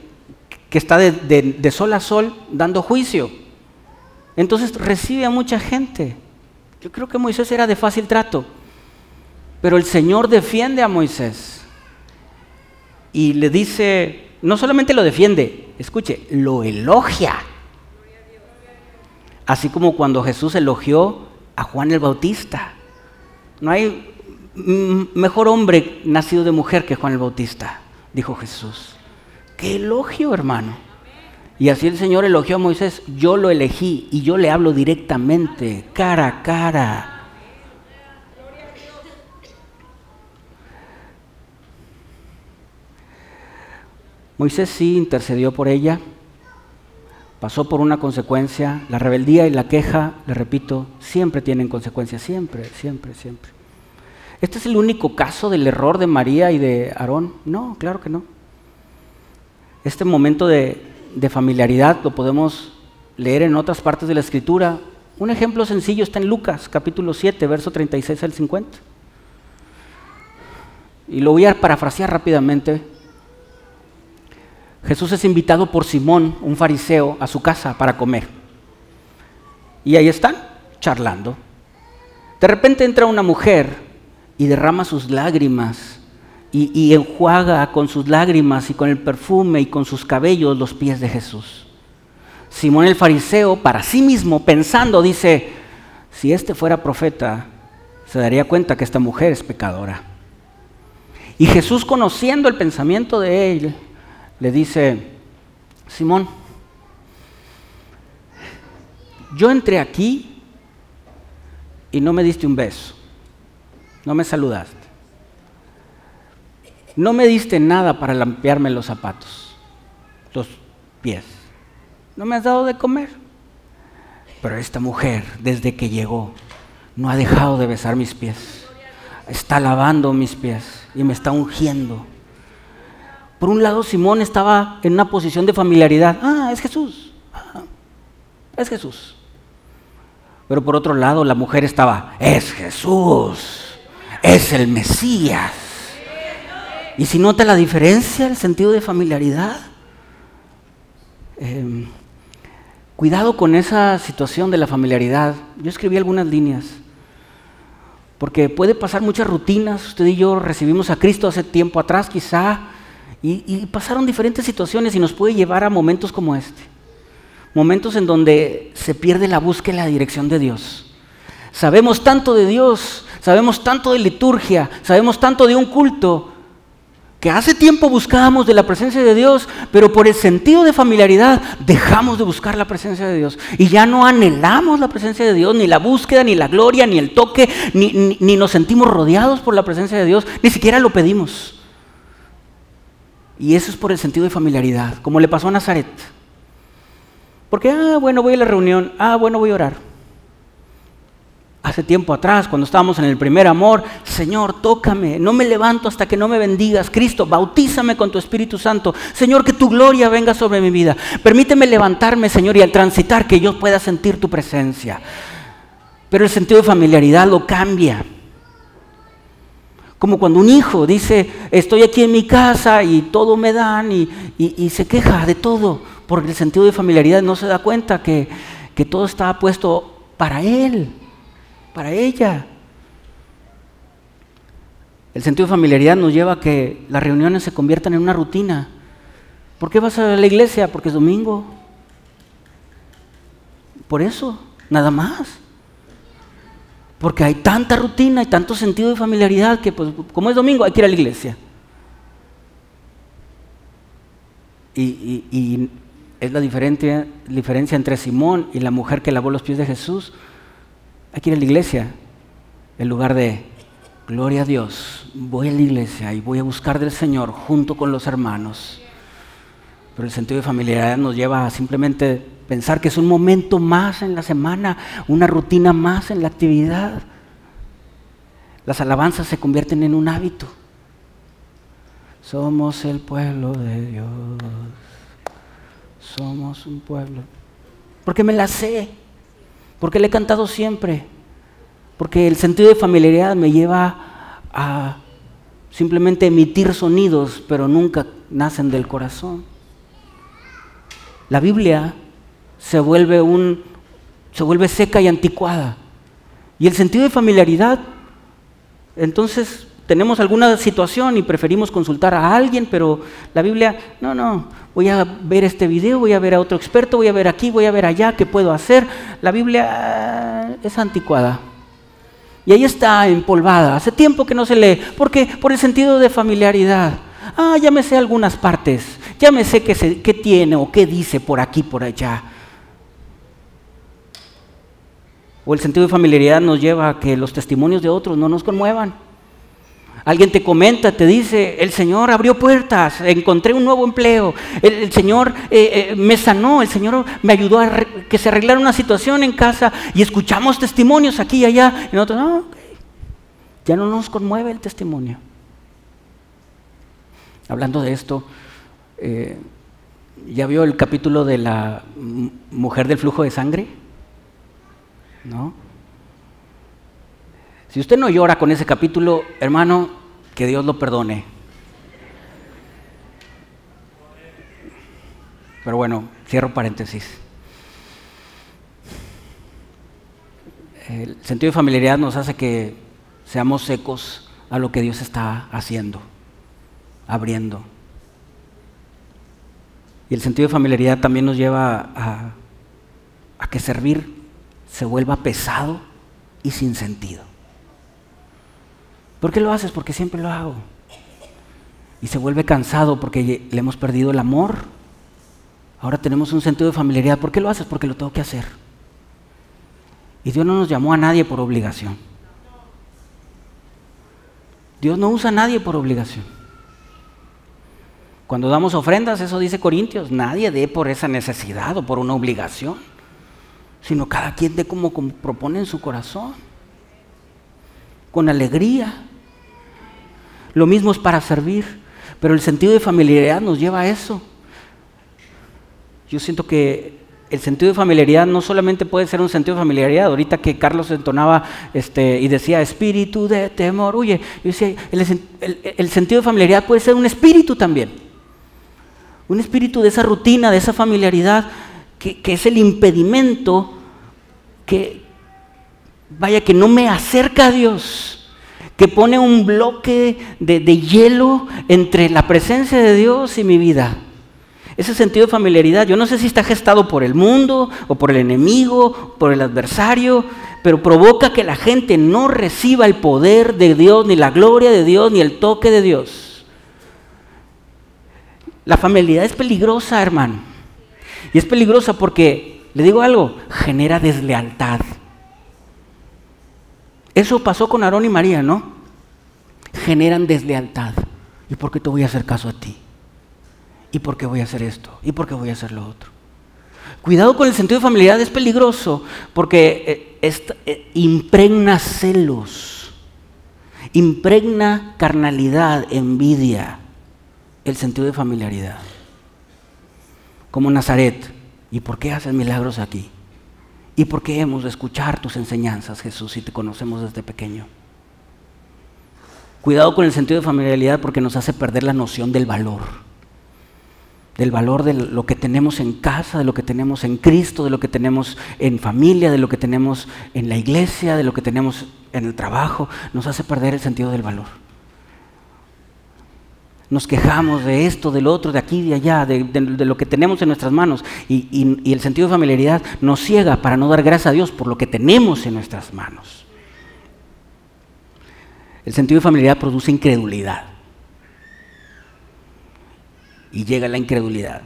está de sol a sol dando juicio. Entonces recibe a mucha gente. Yo creo que Moisés era de fácil trato, pero el Señor defiende a Moisés y le dice, no solamente lo defiende, escuche, lo elogia. Así como cuando Jesús elogió a Juan el Bautista. No hay mejor hombre nacido de mujer que Juan el Bautista, dijo Jesús. Qué elogio, hermano. Y así el Señor elogió a Moisés, yo lo elegí y yo le hablo directamente, cara a cara. Moisés sí intercedió por ella, pasó por una consecuencia, la rebeldía y la queja, le repito, siempre tienen consecuencias, siempre, siempre, siempre. ¿Este es el único caso del error de María y de Aarón? No, claro que no. Este momento de familiaridad lo podemos leer en otras partes de la escritura. Un ejemplo sencillo está en Lucas capítulo 7, verso 36 al 50. Y lo voy a parafrasear rápidamente. Jesús es invitado por Simón, un fariseo, a su casa para comer. Y ahí están, charlando. De repente entra una mujer y derrama sus lágrimas y, enjuaga con sus lágrimas y con el perfume y con sus cabellos los pies de Jesús. Simón el fariseo, para sí mismo, pensando, dice, si este fuera profeta, se daría cuenta que esta mujer es pecadora. Y Jesús, conociendo el pensamiento de él, le dice, Simón, yo entré aquí y no me diste un beso, no me saludaste, no me diste nada para limpiarme los zapatos, los pies, no me has dado de comer. Pero esta mujer, desde que llegó, no ha dejado de besar mis pies, está lavando mis pies y me está ungiendo. Por un lado, Simón estaba en una posición de familiaridad. Ah, es Jesús. Ah, es Jesús. Pero por otro lado, la mujer estaba, es Jesús. Es el Mesías. Y si nota la diferencia, el sentido de familiaridad. Em, cuidado con esa situación de la familiaridad. Yo escribí algunas líneas. Porque puede pasar muchas rutinas. Usted y yo recibimos a Cristo hace tiempo atrás, quizá, y, pasaron diferentes situaciones y nos puede llevar a momentos como este. Momentos en donde se pierde la búsqueda y la dirección de Dios. Sabemos tanto de Dios, sabemos tanto de liturgia, sabemos tanto de un culto, que hace tiempo buscábamos de la presencia de Dios, pero por el sentido de familiaridad dejamos de buscar la presencia de Dios. Y ya no anhelamos la presencia de Dios, ni la búsqueda, ni la gloria, ni el toque, ni, ni, nos sentimos rodeados por la presencia de Dios, ni siquiera lo pedimos. Y eso es por el sentido de familiaridad, como le pasó a Nazaret. Porque, ah, bueno, voy a la reunión, ah, bueno, voy a orar hace tiempo atrás, cuando estábamos en el primer amor, Señor, tócame, no me levanto hasta que no me bendigas. Cristo, bautízame con tu Espíritu Santo. Señor, que tu gloria venga sobre mi vida. Permíteme levantarme, Señor, y al transitar que yo pueda sentir tu presencia. Pero el sentido de familiaridad lo cambia. Como cuando un hijo dice, estoy aquí en mi casa y todo me dan y, se queja de todo, porque el sentido de familiaridad no se da cuenta que, que todo está puesto para él para ella. El sentido de familiaridad nos lleva a que las reuniones se conviertan en una rutina. ¿Por qué vas a la iglesia? Porque es domingo. Por eso, nada más. Porque hay tanta rutina y tanto sentido de familiaridad que, pues, como es domingo, hay que ir a la iglesia. Y, es la diferencia, diferencia entre Simón y la mujer que lavó los pies de Jesús. Aquí en la iglesia, en lugar de, gloria a Dios, voy a la iglesia y voy a buscar del Señor junto con los hermanos. Pero el sentido de familiaridad nos lleva a simplemente pensar que es un momento más en la semana, una rutina más en la actividad. Las alabanzas se convierten en un hábito. Somos el pueblo de Dios. Somos un pueblo. Porque me la sé. Porque le he cantado siempre. Porque el sentido de familiaridad me lleva a simplemente emitir sonidos, pero nunca nacen del corazón. La Biblia se vuelve un se vuelve seca y anticuada. Y el sentido de familiaridad, entonces tenemos alguna situación y preferimos consultar a alguien, pero la Biblia, no, no, voy a ver este video, voy a ver a otro experto, voy a ver aquí, voy a ver allá, ¿qué puedo hacer? La Biblia ah, es anticuada. Y ahí está empolvada. Hace tiempo que no se lee. ¿Por qué? Por el sentido de familiaridad. Ah, ya me sé algunas partes. Ya me sé qué, qué tiene o qué dice por aquí, por allá. O el sentido de familiaridad nos lleva a que los testimonios de otros no nos conmuevan. Alguien te comenta, te dice, el Señor abrió puertas, encontré un nuevo empleo, el, Señor eh, eh, me sanó, el Señor me ayudó a que se arreglara una situación en casa y escuchamos testimonios aquí y allá. Y nosotros, no, ya no nos conmueve el testimonio. Hablando de esto, eh, ¿ya vio el capítulo de la mujer del flujo de sangre? ¿No? Si usted no llora con ese capítulo, hermano, que Dios lo perdone. Pero bueno, cierro paréntesis. El sentido de familiaridad nos hace que seamos secos a lo que Dios está haciendo, abriendo. Y el sentido de familiaridad también nos lleva a, a que servir se vuelva pesado y sin sentido. ¿Por qué lo haces? Porque siempre lo hago. Y se vuelve cansado porque le hemos perdido el amor. Ahora tenemos un sentido de familiaridad. ¿Por qué lo haces? Porque lo tengo que hacer. Y Dios no nos llamó a nadie por obligación. Dios no usa a nadie por obligación. Cuando damos ofrendas, eso dice Corintios, nadie dé por esa necesidad o por una obligación, sino cada quien dé como, como propone en su corazón, con alegría. Lo mismo es para servir, pero el sentido de familiaridad nos lleva a eso. Yo siento que el sentido de familiaridad no solamente puede ser un sentido de familiaridad, ahorita que Carlos entonaba este, y decía espíritu de temor, oye, yo decía, el, sentido de familiaridad puede ser un espíritu también, un espíritu de esa rutina, de esa familiaridad, que, es el impedimento que, vaya, que no me acerca a Dios, que pone un bloque de hielo entre la presencia de Dios y mi vida. Ese sentido de familiaridad, yo no sé si está gestado por el mundo o por el enemigo, por el adversario, pero provoca que la gente no reciba el poder de Dios, ni la gloria de Dios, ni el toque de Dios. La familiaridad es peligrosa, hermano. Y es peligrosa porque, le digo algo, genera deslealtad. Eso pasó con Aarón y María, ¿no? Generan deslealtad. ¿Y por qué te voy a hacer caso a ti? ¿Y por qué voy a hacer esto? ¿Y por qué voy a hacer lo otro? Cuidado con el sentido de familiaridad, es peligroso porque eh, eh, impregna celos, impregna carnalidad, envidia, el sentido de familiaridad. Como Nazaret, ¿y por qué haces milagros aquí? ¿Y por qué hemos de escuchar tus enseñanzas, Jesús, si te conocemos desde pequeño? Cuidado con el sentido de familiaridad porque nos hace perder la noción del valor del valor de lo que tenemos en casa, de lo que tenemos en Cristo, de lo que tenemos en familia, de lo que tenemos en la iglesia, de lo que tenemos en el trabajo, nos hace perder el sentido del valor. Nos quejamos de esto, del otro, de aquí, de allá, de, lo que tenemos en nuestras manos y, el sentido de familiaridad nos ciega para no dar gracias a Dios por lo que tenemos en nuestras manos. El sentido de familiaridad produce incredulidad y llega la incredulidad.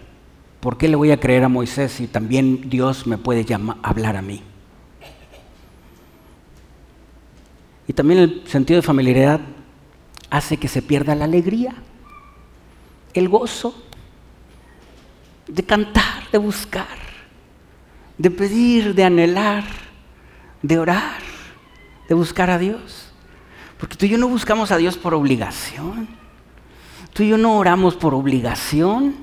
¿Por qué le voy a creer a Moisés si también Dios me puede llamar, hablar a mí? Y también el sentido de familiaridad hace que se pierda la alegría, el gozo de cantar, de buscar, de pedir, de anhelar, de orar, de buscar a Dios. Porque tú y yo no buscamos a Dios por obligación. Tú y yo no oramos por obligación.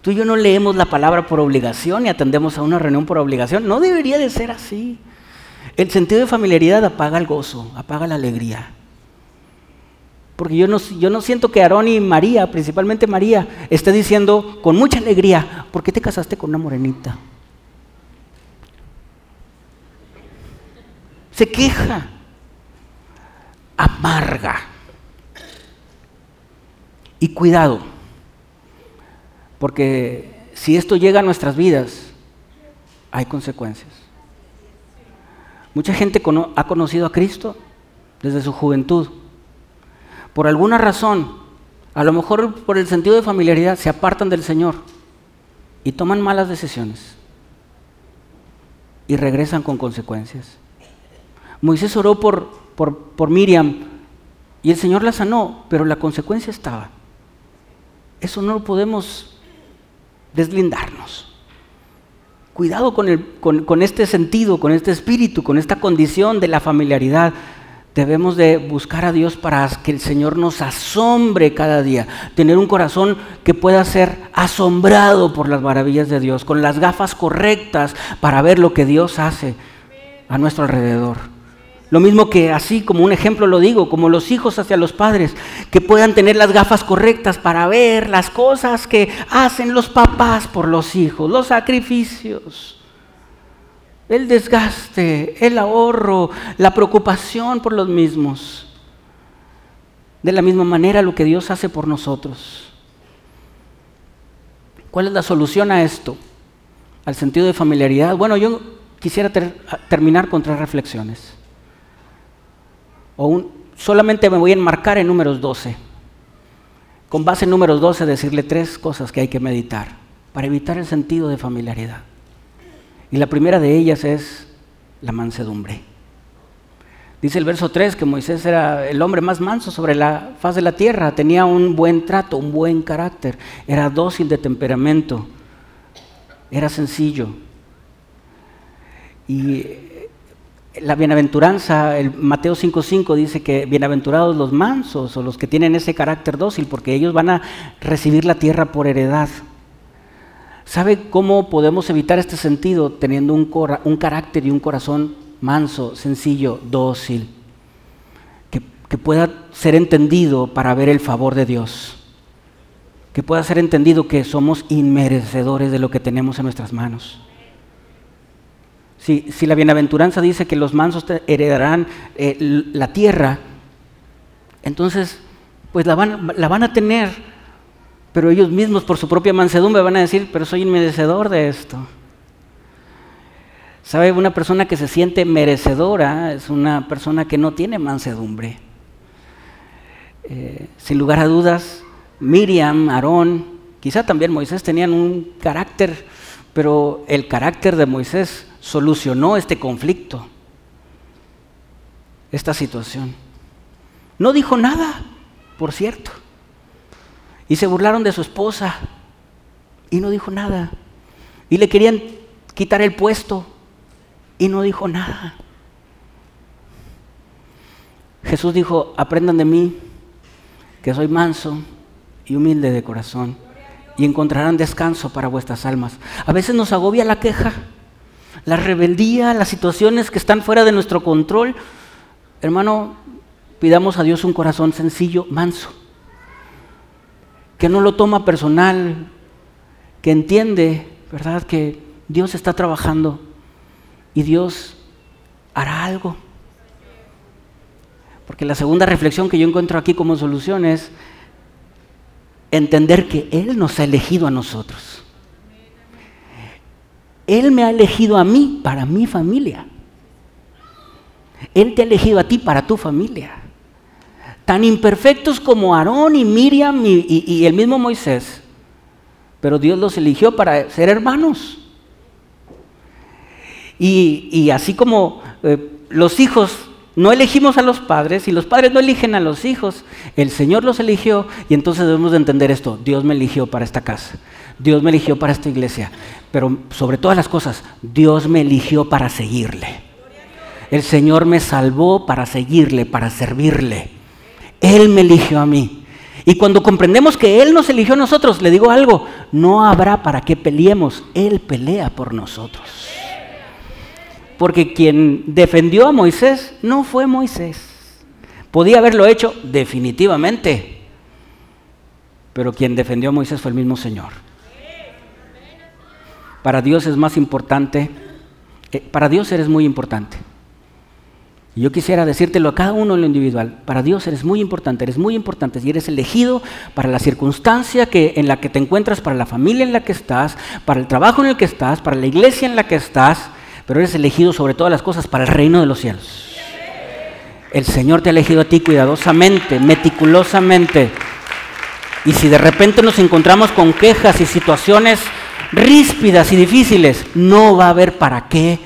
Tú y yo no leemos la palabra por obligación y atendemos a una reunión por obligación. No debería de ser así. El sentido de familiaridad apaga el gozo, apaga la alegría. Porque yo no, siento que Aarón y María, principalmente María, esté diciendo con mucha alegría, ¿por qué te casaste con una morenita? Se queja, amarga. Y cuidado, porque si esto llega a nuestras vidas, hay consecuencias. Mucha gente ha conocido a Cristo desde su juventud. Por alguna razón, a lo mejor por el sentido de familiaridad, se apartan del Señor y toman malas decisiones y regresan con consecuencias. Moisés oró por, por, Miriam y el Señor la sanó, pero la consecuencia estaba. Eso no lo podemos deslindarnos. Cuidado con, este sentido, con este espíritu, con esta condición de la familiaridad. Debemos de buscar a Dios para que el Señor nos asombre cada día. Tener un corazón que pueda ser asombrado por las maravillas de Dios, con las gafas correctas para ver lo que Dios hace a nuestro alrededor. Lo mismo que así, como un ejemplo lo digo, como los hijos hacia los padres, que puedan tener las gafas correctas para ver las cosas que hacen los papás por los hijos, los sacrificios. El desgaste, el ahorro, la preocupación por los mismos. De la misma manera lo que Dios hace por nosotros. ¿Cuál es la solución a esto? Al sentido de familiaridad. Bueno, yo quisiera terminar con tres reflexiones. O solamente me voy a enmarcar en números 12. Con base en números 12 decirle tres cosas que hay que meditar para evitar el sentido de familiaridad. Y la primera de ellas es la mansedumbre. Dice el verso 3 que Moisés era el hombre más manso sobre la faz de la tierra, tenía un buen trato, un buen carácter, era dócil de temperamento, era sencillo. Y la bienaventuranza, el Mateo 5.5 dice que bienaventurados los mansos o los que tienen ese carácter dócil, porque ellos van a recibir la tierra por heredad. ¿Sabe cómo podemos evitar este sentido teniendo un, carácter y un corazón manso, sencillo, dócil, que, pueda ser entendido para ver el favor de Dios? Que pueda ser entendido que somos inmerecedores de lo que tenemos en nuestras manos. Si, la bienaventuranza dice que los mansos heredarán eh, la tierra, entonces pues la van a tener, pero ellos mismos por su propia mansedumbre van a decir, pero soy inmerecedor de esto. ¿Sabe? Una persona que se siente merecedora es una persona que no tiene mansedumbre. Eh, sin lugar a dudas, Miriam, Aarón, quizá también Moisés tenían un carácter, pero el carácter de Moisés solucionó este conflicto, esta situación. No dijo nada, por cierto. Y se burlaron de su esposa y no dijo nada. Y le querían quitar el puesto y no dijo nada. Jesús dijo, aprendan de mí, que soy manso y humilde de corazón, y encontrarán descanso para vuestras almas. A veces nos agobia la queja la rebeldía, las situaciones que están fuera de nuestro control, hermano, pidamos a Dios un corazón sencillo, manso, que no lo toma personal, que entiende, ¿verdad?, que Dios está trabajando y Dios hará algo. Porque la segunda reflexión que yo encuentro aquí como solución es entender que Él nos ha elegido a nosotros. Él me ha elegido a mí para mi familia. Él te ha elegido a ti para tu familia. Tan imperfectos como Aarón y Miriam y, el mismo Moisés. Pero Dios los eligió para ser hermanos. Y, así como eh, los hijos no elegimos a los padres y los padres no eligen a los hijos, el Señor los eligió y entonces debemos de entender esto. Dios me eligió para esta casa. Dios me eligió para esta iglesia, pero sobre todas las cosas, Dios me eligió para seguirle. El Señor me salvó para seguirle, para servirle. Él me eligió a mí. Y cuando comprendemos que Él nos eligió a nosotros, le digo algo, no habrá para qué peleemos, Él pelea por nosotros. Porque quien defendió a Moisés no fue Moisés. Podía haberlo hecho definitivamente, pero quien defendió a Moisés fue el mismo Señor. Para Dios es más importante, eh, para Dios eres muy importante. Y yo quisiera decírtelo a cada uno en lo individual. Para Dios eres muy importante, eres muy importante. Y eres elegido para la circunstancia que, en la que te encuentras, para la familia en la que estás, para el trabajo en el que estás, para la iglesia en la que estás. Pero eres elegido sobre todas las cosas para el reino de los cielos. El Señor te ha elegido a ti cuidadosamente, meticulosamente. Y si de repente nos encontramos con quejas y situaciones ríspidas y difíciles, no va a haber para qué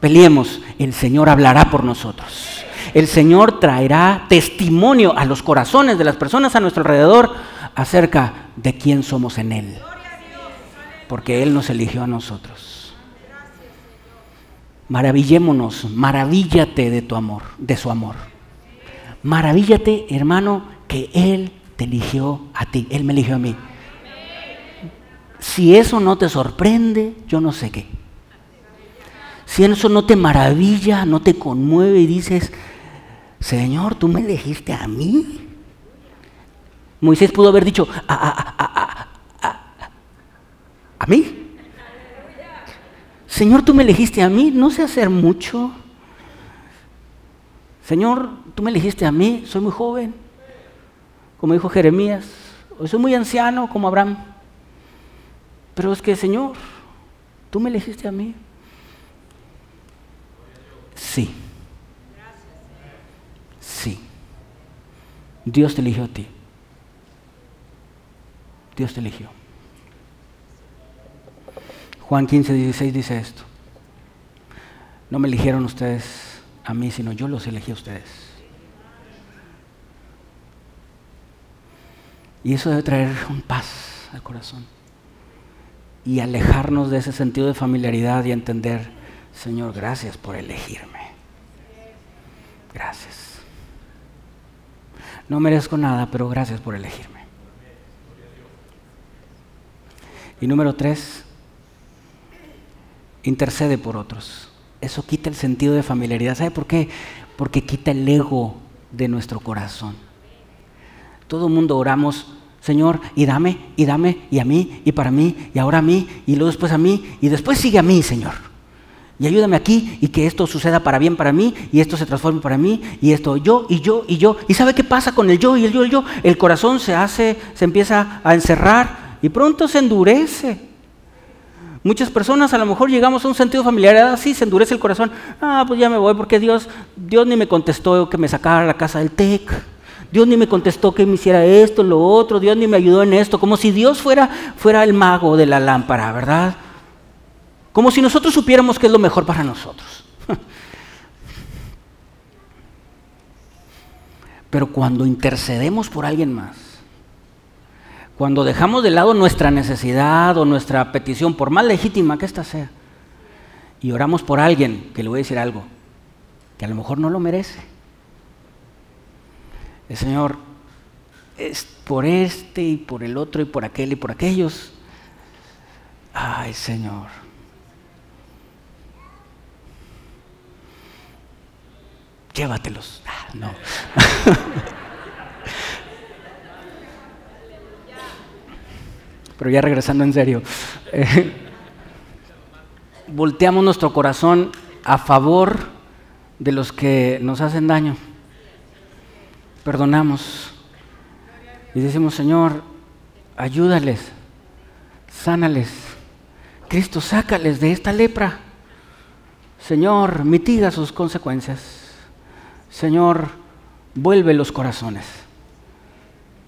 peleemos. El Señor hablará por nosotros. El Señor traerá testimonio a los corazones de las personas a nuestro alrededor acerca de quién somos en Él. Porque Él nos eligió a nosotros. Maravillémonos, maravíllate de tu amor, de su amor. Maravíllate, hermano, que Él te eligió a ti, Él me eligió a mí. Si eso no te sorprende, yo no sé qué. Si eso no te maravilla, no te conmueve y dices, Señor, tú me elegiste a mí. Moisés pudo haber dicho, a, a, a, a mí. Señor, tú me elegiste a mí, no sé hacer mucho. Señor, tú me elegiste a mí, soy muy joven, como dijo Jeremías, o soy muy anciano como Abraham. Pero es que, Señor, tú me elegiste a mí. Sí. Sí. Dios te eligió a ti. Dios te eligió. Juan 15, 16 dice esto. No me eligieron ustedes a mí, sino yo los elegí a ustedes. Y eso debe traer un paz al corazón. Y alejarnos de ese sentido de familiaridad y entender, Señor, gracias por elegirme. Gracias. No merezco nada, pero gracias por elegirme. Y número tres, intercede por otros. Eso quita el sentido de familiaridad. ¿Sabe por qué? Porque quita el ego de nuestro corazón. Todo mundo oramos, Señor, y dame, y dame, y a mí, y para mí, y ahora a mí, y luego después a mí, y después sigue a mí, Señor. Y ayúdame aquí y que esto suceda para bien para mí y esto se transforme para mí y esto yo y yo y yo. ¿Y sabe qué pasa con el yo y el yo y el yo? El corazón se hace, se empieza a encerrar y pronto se endurece. Muchas personas a lo mejor llegamos a un sentido familiar, así se endurece el corazón. Ah, pues ya me voy porque Dios, Dios ni me contestó que me sacara a la casa del TEC. Dios ni me contestó que me hiciera esto, lo otro. Dios ni me ayudó en esto. Como si Dios fuera, fuera el mago de la lámpara, ¿verdad? Como si nosotros supiéramos qué es lo mejor para nosotros. Pero cuando intercedemos por alguien más, cuando dejamos de lado nuestra necesidad o nuestra petición, por más legítima que ésta sea, y oramos por alguien, que le voy a decir algo, que a lo mejor no lo merece. El Señor es por este y por el otro y por aquel y por aquellos. Ay, Señor. Llévatelos. Ah, no. Pero ya regresando en serio, eh, volteamos nuestro corazón a favor de los que nos hacen daño. Perdonamos y decimos, Señor, ayúdales, sánales. Cristo, sácales de esta lepra. Señor, mitiga sus consecuencias. Señor, vuelve los corazones.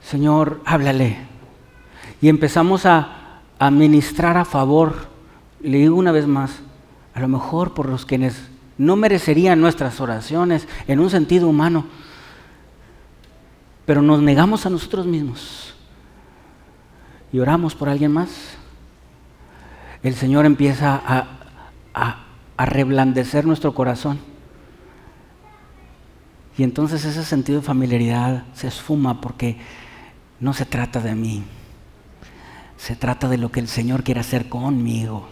Señor, háblale y empezamos a, administrar a favor, le digo una vez más, a lo mejor por los quienes no merecerían nuestras oraciones en un sentido humano, pero nos negamos a nosotros mismos y oramos por alguien más, el Señor empieza a, a, a reblandecer nuestro corazón. Y entonces ese sentido de familiaridad se esfuma porque no se trata de mí, se trata de lo que el Señor quiere hacer conmigo.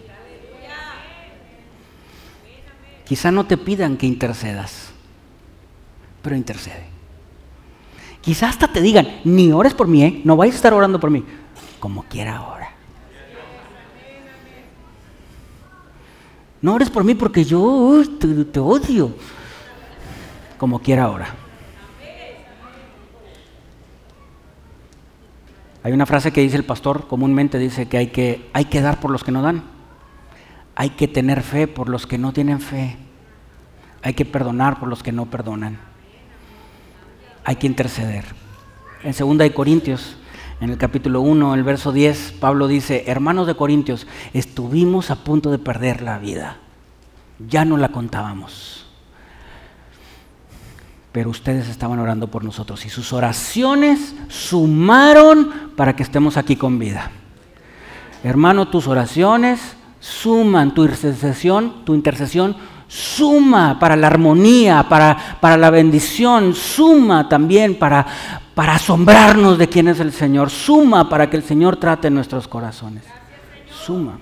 Quizá no te pidan que intercedas, pero intercede. Quizá hasta te digan, ni ores por mí, ¿eh? no vais a estar orando por mí, como quiera ahora. No ores por mí porque yo te, te odio, como quiera ahora. Hay una frase que dice el pastor comúnmente, dice que hay que, hay que dar por los que no dan. Hay que tener fe por los que no tienen fe. Hay que perdonar por los que no perdonan. Hay que interceder. En 2 de Corintios, en el capítulo 1, el verso 10, Pablo dice, hermanos de Corintios, estuvimos a punto de perder la vida. Ya no la contábamos pero ustedes estaban orando por nosotros y sus oraciones sumaron para que estemos aquí con vida. Hermano, tus oraciones suman, tu intercesión, tu intercesión suma para la armonía, para, para la bendición, suma también para, para asombrarnos de quién es el Señor, suma para que el Señor trate nuestros corazones. Suma.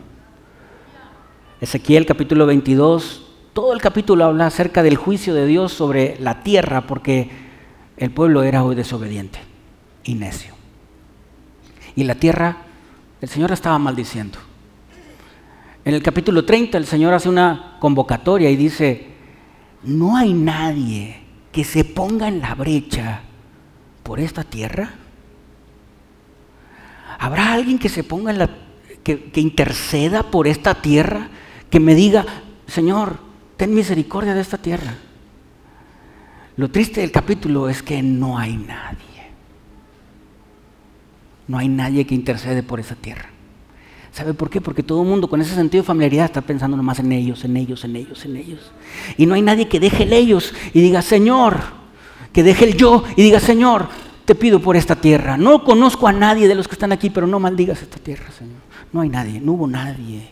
Ezequiel capítulo 22, todo el capítulo habla acerca del juicio de Dios sobre la tierra porque el pueblo era hoy desobediente y necio. Y la tierra, el Señor estaba maldiciendo. En el capítulo 30 el Señor hace una convocatoria y dice, no hay nadie que se ponga en la brecha por esta tierra. ¿Habrá alguien que se ponga en la, que, que interceda por esta tierra? Que me diga, Señor, ten misericordia de esta tierra. Lo triste del capítulo es que no hay nadie. No hay nadie que intercede por esa tierra. ¿Sabe por qué? Porque todo el mundo con ese sentido de familiaridad está pensando nomás en ellos, en ellos, en ellos, en ellos. Y no hay nadie que deje el ellos y diga, Señor, que deje el yo y diga, Señor, te pido por esta tierra. No conozco a nadie de los que están aquí, pero no maldigas esta tierra, Señor. No hay nadie, no hubo nadie.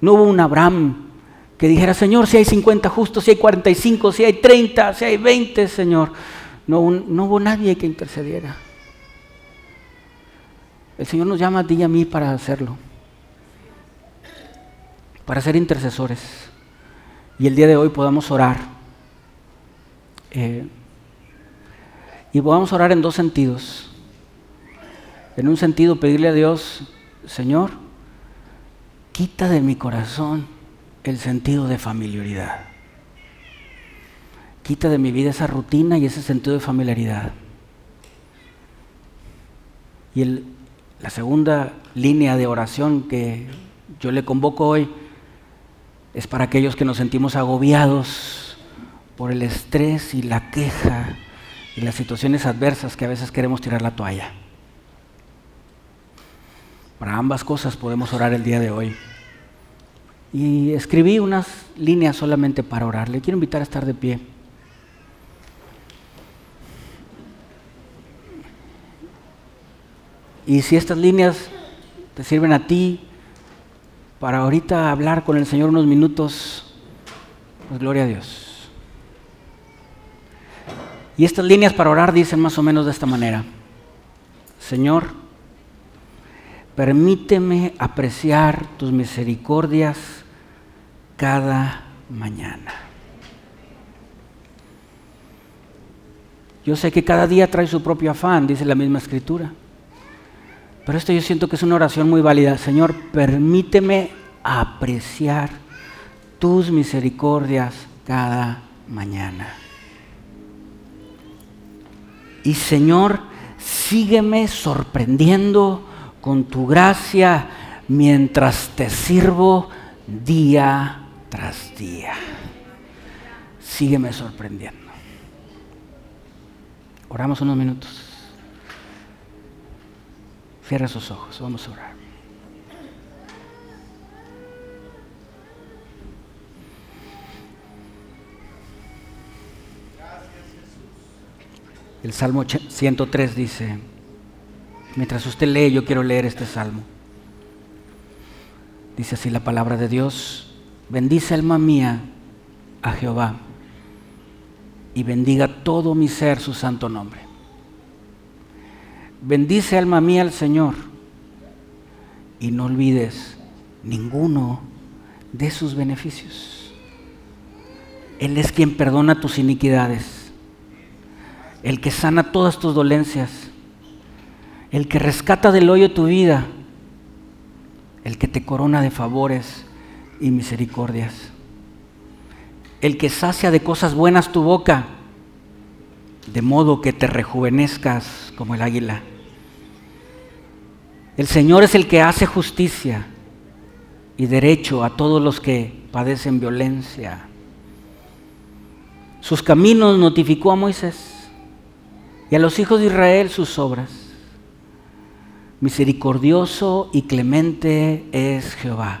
No hubo un Abraham que dijera, Señor, si hay 50 justos, si hay 45, si hay 30, si hay 20, Señor. No, hubo nadie que intercediera. El Señor nos llama a ti y a mí para hacerlo, para ser intercesores. Y el día de hoy podamos orar. Eh, y podamos orar en dos sentidos. En un sentido, pedirle a Dios, Señor, quita de mi corazón el sentido de familiaridad. Quita de mi vida esa rutina y ese sentido de familiaridad. Y el, la segunda línea de oración que yo le convoco hoy es para aquellos que nos sentimos agobiados por el estrés y la queja y las situaciones adversas que a veces queremos tirar la toalla. Para ambas cosas podemos orar el día de hoy. Y escribí unas líneas solamente para orar. Le quiero invitar a estar de pie. Y si estas líneas te sirven a ti para ahorita hablar con el Señor unos minutos, pues gloria a Dios. Y estas líneas para orar dicen más o menos de esta manera. Señor, permíteme apreciar tus misericordias cada mañana. Yo sé que cada día trae su propio afán, dice la misma escritura. Pero esto yo siento que es una oración muy válida. Señor, permíteme apreciar tus misericordias cada mañana. Y Señor, sígueme sorprendiendo con tu gracia mientras te sirvo día tras día. Sígueme sorprendiendo. Oramos unos minutos. Cierra sus ojos, vamos a orar. El Salmo 103 dice, mientras usted lee, yo quiero leer este salmo. Dice así la palabra de Dios, bendice alma mía a Jehová y bendiga todo mi ser su santo nombre. Bendice alma mía al Señor y no olvides ninguno de sus beneficios. Él es quien perdona tus iniquidades, el que sana todas tus dolencias, el que rescata del hoyo tu vida, el que te corona de favores y misericordias, el que sacia de cosas buenas tu boca, de modo que te rejuvenezcas como el águila. El Señor es el que hace justicia y derecho a todos los que padecen violencia. Sus caminos notificó a Moisés y a los hijos de Israel sus obras. Misericordioso y clemente es Jehová,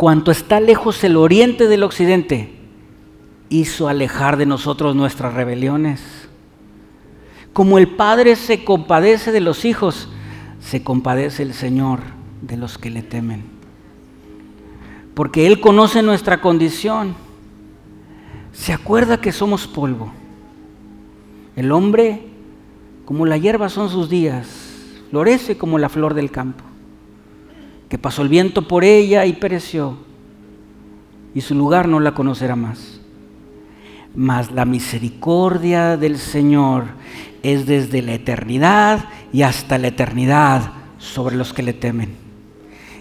Cuanto está lejos el oriente del occidente, hizo alejar de nosotros nuestras rebeliones. Como el Padre se compadece de los hijos, se compadece el Señor de los que le temen. porque Él conoce nuestra condición. Se acuerda que somos polvo. El hombre, como la hierba son sus días, florece como la flor del campo, que pasó el viento por ella y pereció, y su lugar no la conocerá más. Mas la misericordia del Señor es desde la eternidad y hasta la eternidad sobre los que le temen,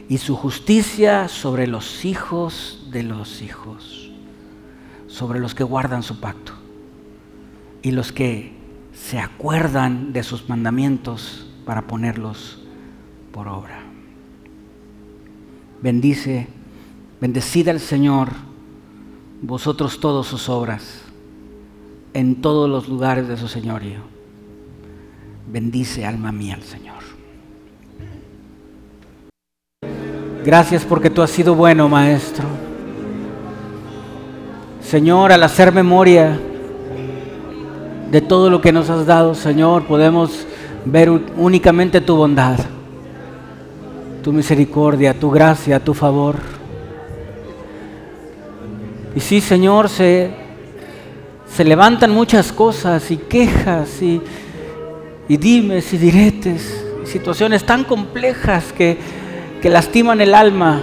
y su justicia sobre los hijos de los hijos, sobre los que guardan su pacto y los que se acuerdan de sus mandamientos para ponerlos por obra. Bendice, bendecida el Señor, vosotros todos sus obras, en todos los lugares de su señorío. Bendice alma mía al Señor. Gracias porque tú has sido bueno, Maestro. Señor, al hacer memoria, de todo lo que nos has dado, Señor, podemos ver únicamente tu bondad, tu misericordia, tu gracia, tu favor. Y sí, Señor, se, se levantan muchas cosas y quejas y, y dimes y diretes, situaciones tan complejas que, que lastiman el alma,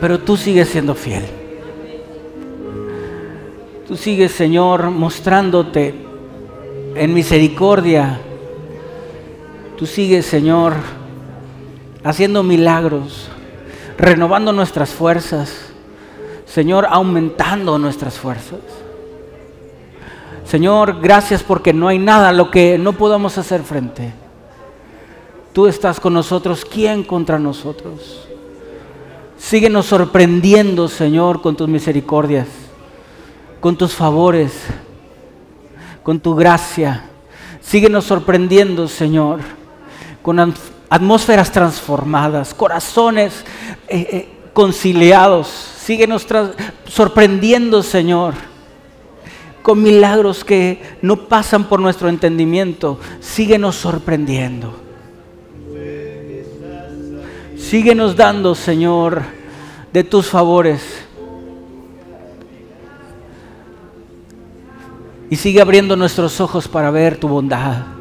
pero tú sigues siendo fiel. Tú sigues, Señor, mostrándote en misericordia. Tú sigues, Señor, haciendo milagros, renovando nuestras fuerzas. Señor, aumentando nuestras fuerzas. Señor, gracias porque no hay nada a lo que no podamos hacer frente. Tú estás con nosotros, ¿quién contra nosotros? Síguenos sorprendiendo, Señor, con tus misericordias con tus favores, con tu gracia. Síguenos sorprendiendo, Señor, con atmósferas transformadas, corazones eh, eh, conciliados. Síguenos sorprendiendo, Señor, con milagros que no pasan por nuestro entendimiento. Síguenos sorprendiendo. Síguenos dando, Señor, de tus favores y sigue abriendo nuestros ojos para ver tu bondad.